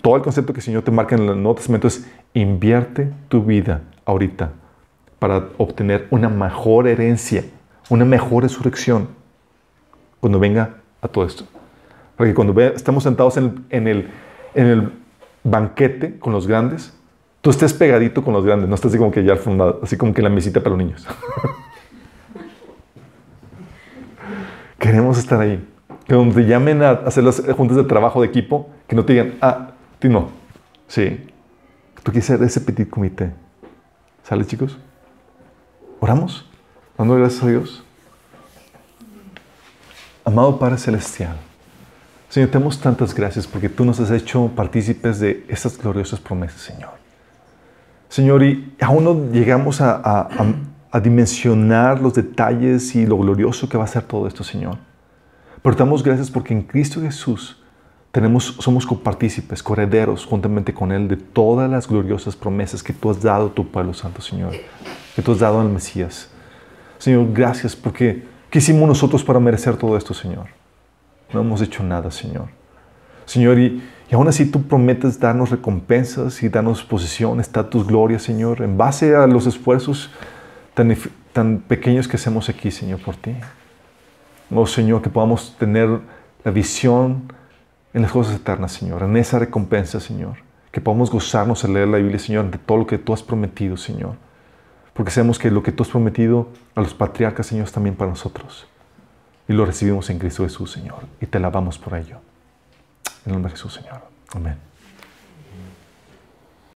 todo el concepto que el Señor te marca en el Nuevo Testamento es invierte tu vida ahorita para obtener una mejor herencia, una mejor resurrección cuando venga a todo esto. Porque cuando estamos sentados en, el, banquete con los grandes, tú estés pegadito con los grandes, no estás así como que ya fundado, así como que la mesita para los niños. Queremos estar ahí. Que donde te llamen a hacer las juntas de trabajo de equipo, que no te digan, ah, tú no. Sí. Tú quieres ser ese petit comité. ¿Sale, chicos? ¿Oramos? Dando gracias a Dios. Amado Padre Celestial, Señor, te damos tantas gracias porque tú nos has hecho partícipes de estas gloriosas promesas, Señor. Señor, y aún no llegamos a, a dimensionar los detalles y lo glorioso que va a ser todo esto, Señor. Pero damos gracias porque en Cristo Jesús tenemos, somos copartícipes, correderos juntamente con Él de todas las gloriosas promesas que tú has dado a tu pueblo santo, Señor, que tú has dado al Mesías. Señor, gracias porque ¿qué hicimos nosotros para merecer todo esto, Señor? No hemos hecho nada, Señor. Señor, y, y aún así tú prometes darnos recompensas y darnos posición, estatus, gloria, Señor, en base a los esfuerzos tan, tan pequeños que hacemos aquí, Señor, por ti. Oh, Señor, que podamos tener la visión en las cosas eternas, Señor, en esa recompensa, Señor. Que podamos gozarnos al leer la Biblia, Señor, de todo lo que tú has prometido, Señor. Porque sabemos que lo que tú has prometido a los patriarcas, Señor, es también para nosotros. Y lo recibimos en Cristo Jesús, Señor. Y te alabamos por ello. En el nombre de Jesús, Señor. Amén.